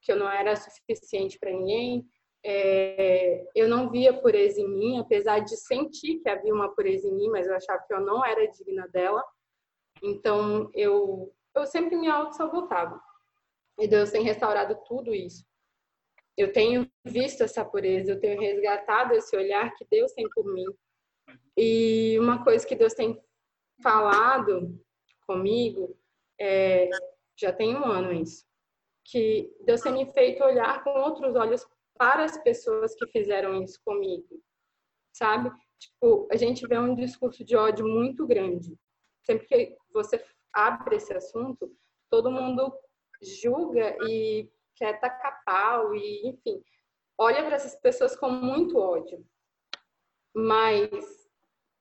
que eu não era suficiente para ninguém, é, eu não via pureza em mim, apesar de sentir que havia uma pureza em mim, mas eu achava que eu não era digna dela. Então, eu, eu sempre me auto-sabotava. E Deus tem restaurado tudo isso. Eu tenho visto essa pureza, eu tenho resgatado esse olhar que Deus tem por mim. E uma coisa que Deus tem falado comigo, é, já tem um ano isso, que Deus tem me feito olhar com outros olhos para as pessoas que fizeram isso comigo, sabe? Tipo, a gente vê um discurso de ódio muito grande. Sempre que você abre esse assunto, todo mundo julga e quer tacar pau e, enfim, olha para essas pessoas com muito ódio. Mas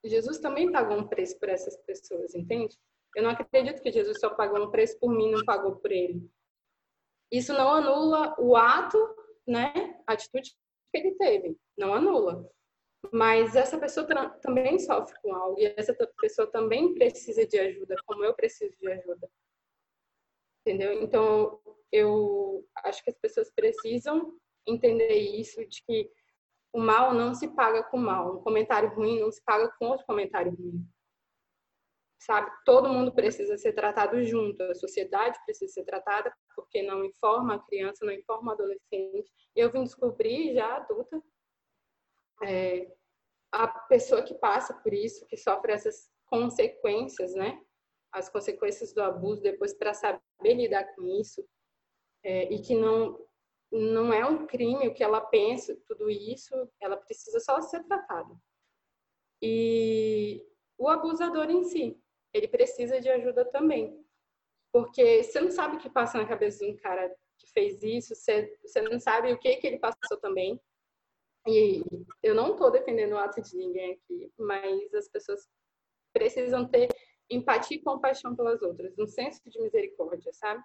Jesus também pagou um preço por essas pessoas, entende? Eu não acredito que Jesus só pagou um preço por mim, não pagou por ele. Isso não anula o ato né, a atitude que ele teve, não anula. Mas essa pessoa também sofre com algo e essa pessoa também precisa de ajuda, como eu preciso de ajuda. Entendeu? Então, eu acho que as pessoas precisam entender isso, de que o mal não se paga com mal. Um comentário ruim não se paga com outro comentário ruim sabe? Todo mundo precisa ser tratado junto, a sociedade precisa ser tratada, porque não informa a criança, não informa o adolescente. Eu vim descobrir já adulta, é, a pessoa que passa por isso, que sofre essas consequências, né? As consequências do abuso depois para saber lidar com isso é, e que não não é um crime o que ela pensa, tudo isso, ela precisa só ser tratada. E o abusador em si, ele precisa de ajuda também. Porque você não sabe o que passa na cabeça de um cara que fez isso, você, você não sabe o que, que ele passou também. E eu não estou defendendo o ato de ninguém aqui, mas as pessoas precisam ter empatia e compaixão pelas outras, um senso de misericórdia, sabe?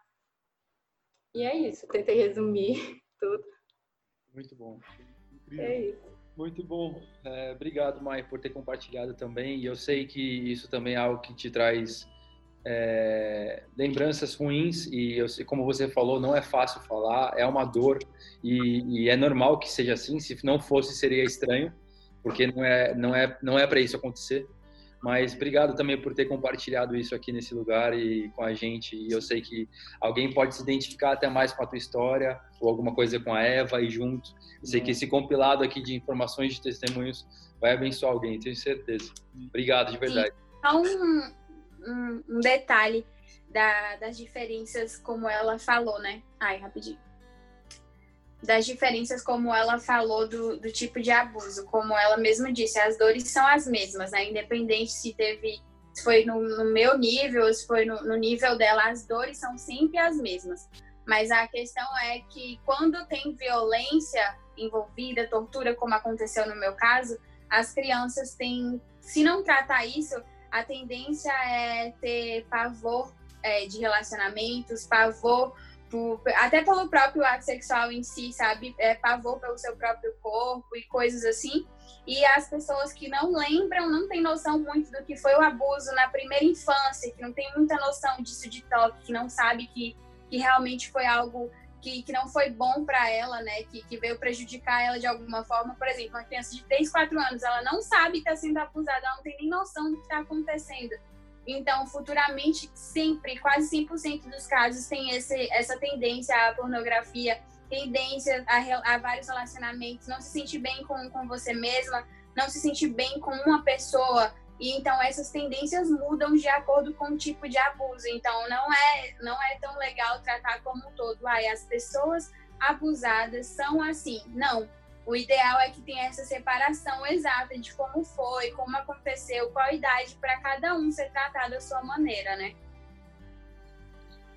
E é isso, tentei resumir tudo. Muito bom. Incrível. É isso. Muito bom. É, obrigado, Mai, por ter compartilhado também. E eu sei que isso também é algo que te traz é, lembranças ruins. E eu sei, como você falou, não é fácil falar, é uma dor. E, e é normal que seja assim. Se não fosse, seria estranho, porque não é, não é, não é para isso acontecer. Mas obrigado também por ter compartilhado isso aqui nesse lugar e com a gente. E eu sei que alguém pode se identificar até mais com a tua história ou alguma coisa com a Eva e junto. Eu sei que esse compilado aqui de informações de testemunhos vai abençoar alguém, tenho certeza. Obrigado de verdade. Só um, um, um detalhe da, das diferenças, como ela falou, né? Ai, rapidinho das diferenças, como ela falou, do, do tipo de abuso. Como ela mesma disse, as dores são as mesmas, né? Independente se teve, se foi no, no meu nível, se foi no, no nível dela, as dores são sempre as mesmas. Mas a questão é que quando tem violência envolvida, tortura, como aconteceu no meu caso, as crianças têm, se não tratar isso, a tendência é ter pavor é, de relacionamentos, pavor por, até pelo próprio ato sexual em si, sabe? É, pavor pelo seu próprio corpo e coisas assim. E as pessoas que não lembram, não têm noção muito do que foi o abuso na primeira infância, que não tem muita noção disso de toque, que não sabe que, que realmente foi algo que, que não foi bom para ela, né? Que, que veio prejudicar ela de alguma forma. Por exemplo, uma criança de 3, 4 anos, ela não sabe que está sendo abusada, ela não tem nem noção do que está acontecendo. Então, futuramente, sempre, quase 100% dos casos tem esse, essa tendência à pornografia, tendência a, a, vários relacionamentos, não se sentir bem com, com você mesma, não se sentir bem com uma pessoa. E então essas tendências mudam de acordo com o tipo de abuso. Então não é não é tão legal tratar como um todo. As pessoas abusadas são assim. Não, o ideal é que tenha essa separação exata de como foi, como aconteceu, qual a idade para cada um ser tratado da sua maneira, né?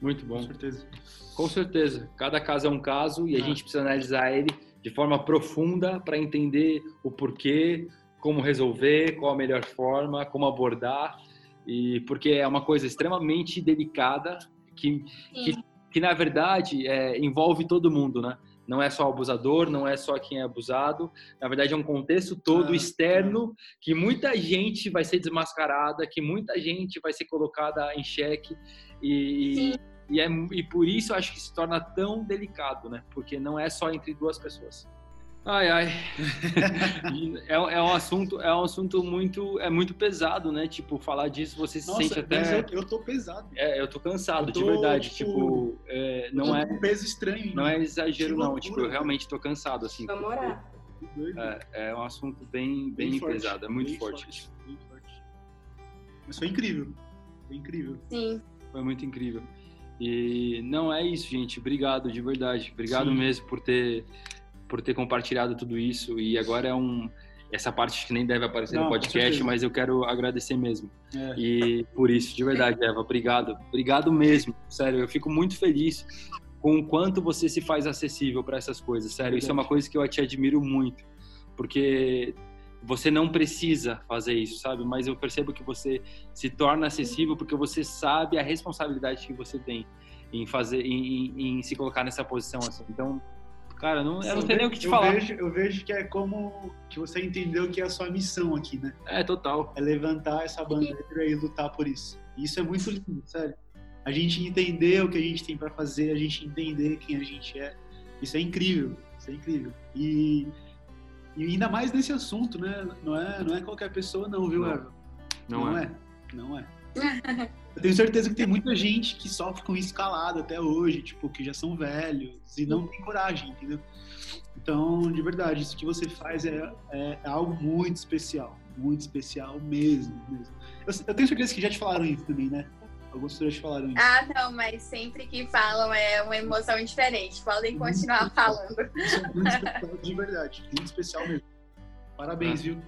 Muito bom. Com certeza. Com certeza. Cada caso é um caso e a ah. gente precisa analisar ele de forma profunda para entender o porquê, como resolver, qual a melhor forma, como abordar. E porque é uma coisa extremamente delicada que, que, que, na verdade é, envolve todo mundo, né? Não é só o abusador, não é só quem é abusado. Na verdade, é um contexto todo ah, externo que muita gente vai ser desmascarada, que muita gente vai ser colocada em xeque. E, e, é, e por isso eu acho que se torna tão delicado, né? Porque não é só entre duas pessoas. Ai, ai. é, é, um assunto, é um assunto muito, é muito pesado, né? Tipo, falar disso você se Nossa, sente até. Eu, eu tô pesado. É, eu tô cansado, eu tô, de verdade. Tipo, tipo é, não é. Um peso estranho. Não é exagero, não. Tipo, eu realmente tô cansado, assim. Vamos morar. É, é um assunto bem, bem, bem pesado, é muito forte. forte. Bem forte. Mas foi incrível. Foi incrível. Sim. Foi muito incrível. E não é isso, gente. Obrigado, de verdade. Obrigado Sim. mesmo por ter por ter compartilhado tudo isso. E agora é um essa parte que nem deve aparecer Não, no podcast, mas eu quero agradecer mesmo. É. E por isso, de verdade, Eva, obrigado. Obrigado mesmo. Sério, eu fico muito feliz com o quanto você se faz acessível para essas coisas. Sério, isso é uma coisa que eu te admiro muito, porque você não precisa fazer isso, sabe? Mas eu percebo que você se torna acessível porque você sabe a responsabilidade que você tem em fazer, em, em, em se colocar nessa posição assim. Então, Cara, não, eu não sei nem o que te eu falar. Vejo, eu vejo que é como que você entendeu que é a sua missão aqui, né? É, total. É levantar essa bandeira e lutar por isso. E isso é muito lindo, sério. A gente entender o que a gente tem para fazer, a gente entender quem a gente é. Isso é incrível, isso é incrível. E, e ainda mais nesse assunto, né? Não é, não é qualquer pessoa não, viu, Eva? Não, não, é. é. Não é. Eu tenho certeza que tem muita gente que sofre com isso calado até hoje, tipo, que já são velhos e não tem coragem, entendeu? Então, de verdade, isso que você faz é, é, é algo muito especial, muito especial mesmo. mesmo. Eu, eu, tenho certeza que já te falaram isso também, né? Algumas pessoas te falaram isso. Ah, não, mas sempre que falam é uma emoção diferente. Podem continuar falando. Isso é muito especial, de verdade, muito especial mesmo. Parabéns, ah, viu?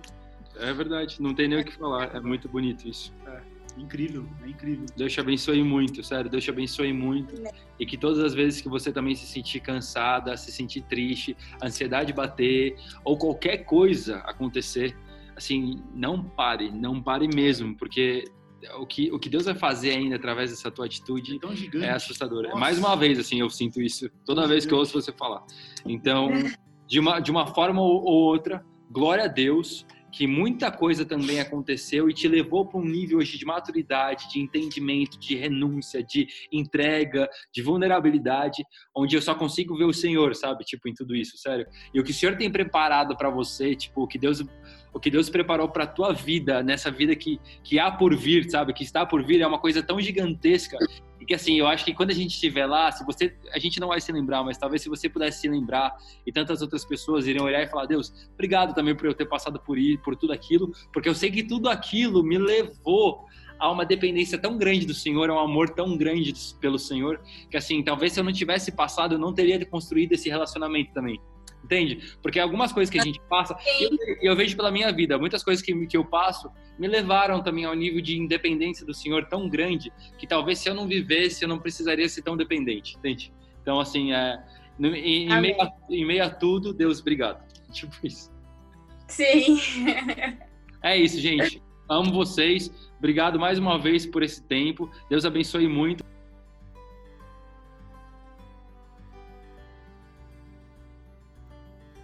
É verdade, não tem nem o que falar, é muito bonito isso. É. incrível, é incrível. Deus te abençoe muito, sério, Deus te abençoe muito. E que todas as vezes que você também se sentir cansada, se sentir triste, ansiedade bater, ou qualquer coisa acontecer, assim, não pare, não pare mesmo, porque o que, o que Deus vai fazer ainda através dessa tua atitude é, é assustador. Nossa. Mais uma vez, assim, eu sinto isso toda vez que eu ouço você falar. Então, de uma, de uma forma ou outra, glória a Deus que muita coisa também aconteceu e te levou para um nível hoje de maturidade, de entendimento, de renúncia, de entrega, de vulnerabilidade, onde eu só consigo ver o Senhor, sabe? Tipo, em tudo isso, sério. E o que o Senhor tem preparado para você, tipo, o que Deus o que Deus preparou para tua vida, nessa vida que, que há por vir, sabe? Que está por vir, é uma coisa tão gigantesca que assim, eu acho que quando a gente estiver lá, se você, a gente não vai se lembrar, mas talvez se você pudesse se lembrar e tantas outras pessoas iriam olhar e falar, Deus, obrigado também por eu ter passado por ir, por tudo aquilo, porque eu sei que tudo aquilo me levou a uma dependência tão grande do Senhor, a um amor tão grande pelo Senhor, que assim, talvez se eu não tivesse passado, eu não teria construído esse relacionamento também. Entende? Porque algumas coisas que a gente passa, eu, eu, vejo pela minha vida, muitas coisas que, que eu passo me levaram também ao nível de independência do Senhor tão grande que talvez se eu não vivesse, eu não precisaria ser tão dependente, entende? Então, assim, é, em, em, meio a, em meio a tudo, Deus, obrigado. Tipo isso. Sim. É isso, gente. Amo vocês. Obrigado mais uma vez por esse tempo. Deus abençoe muito.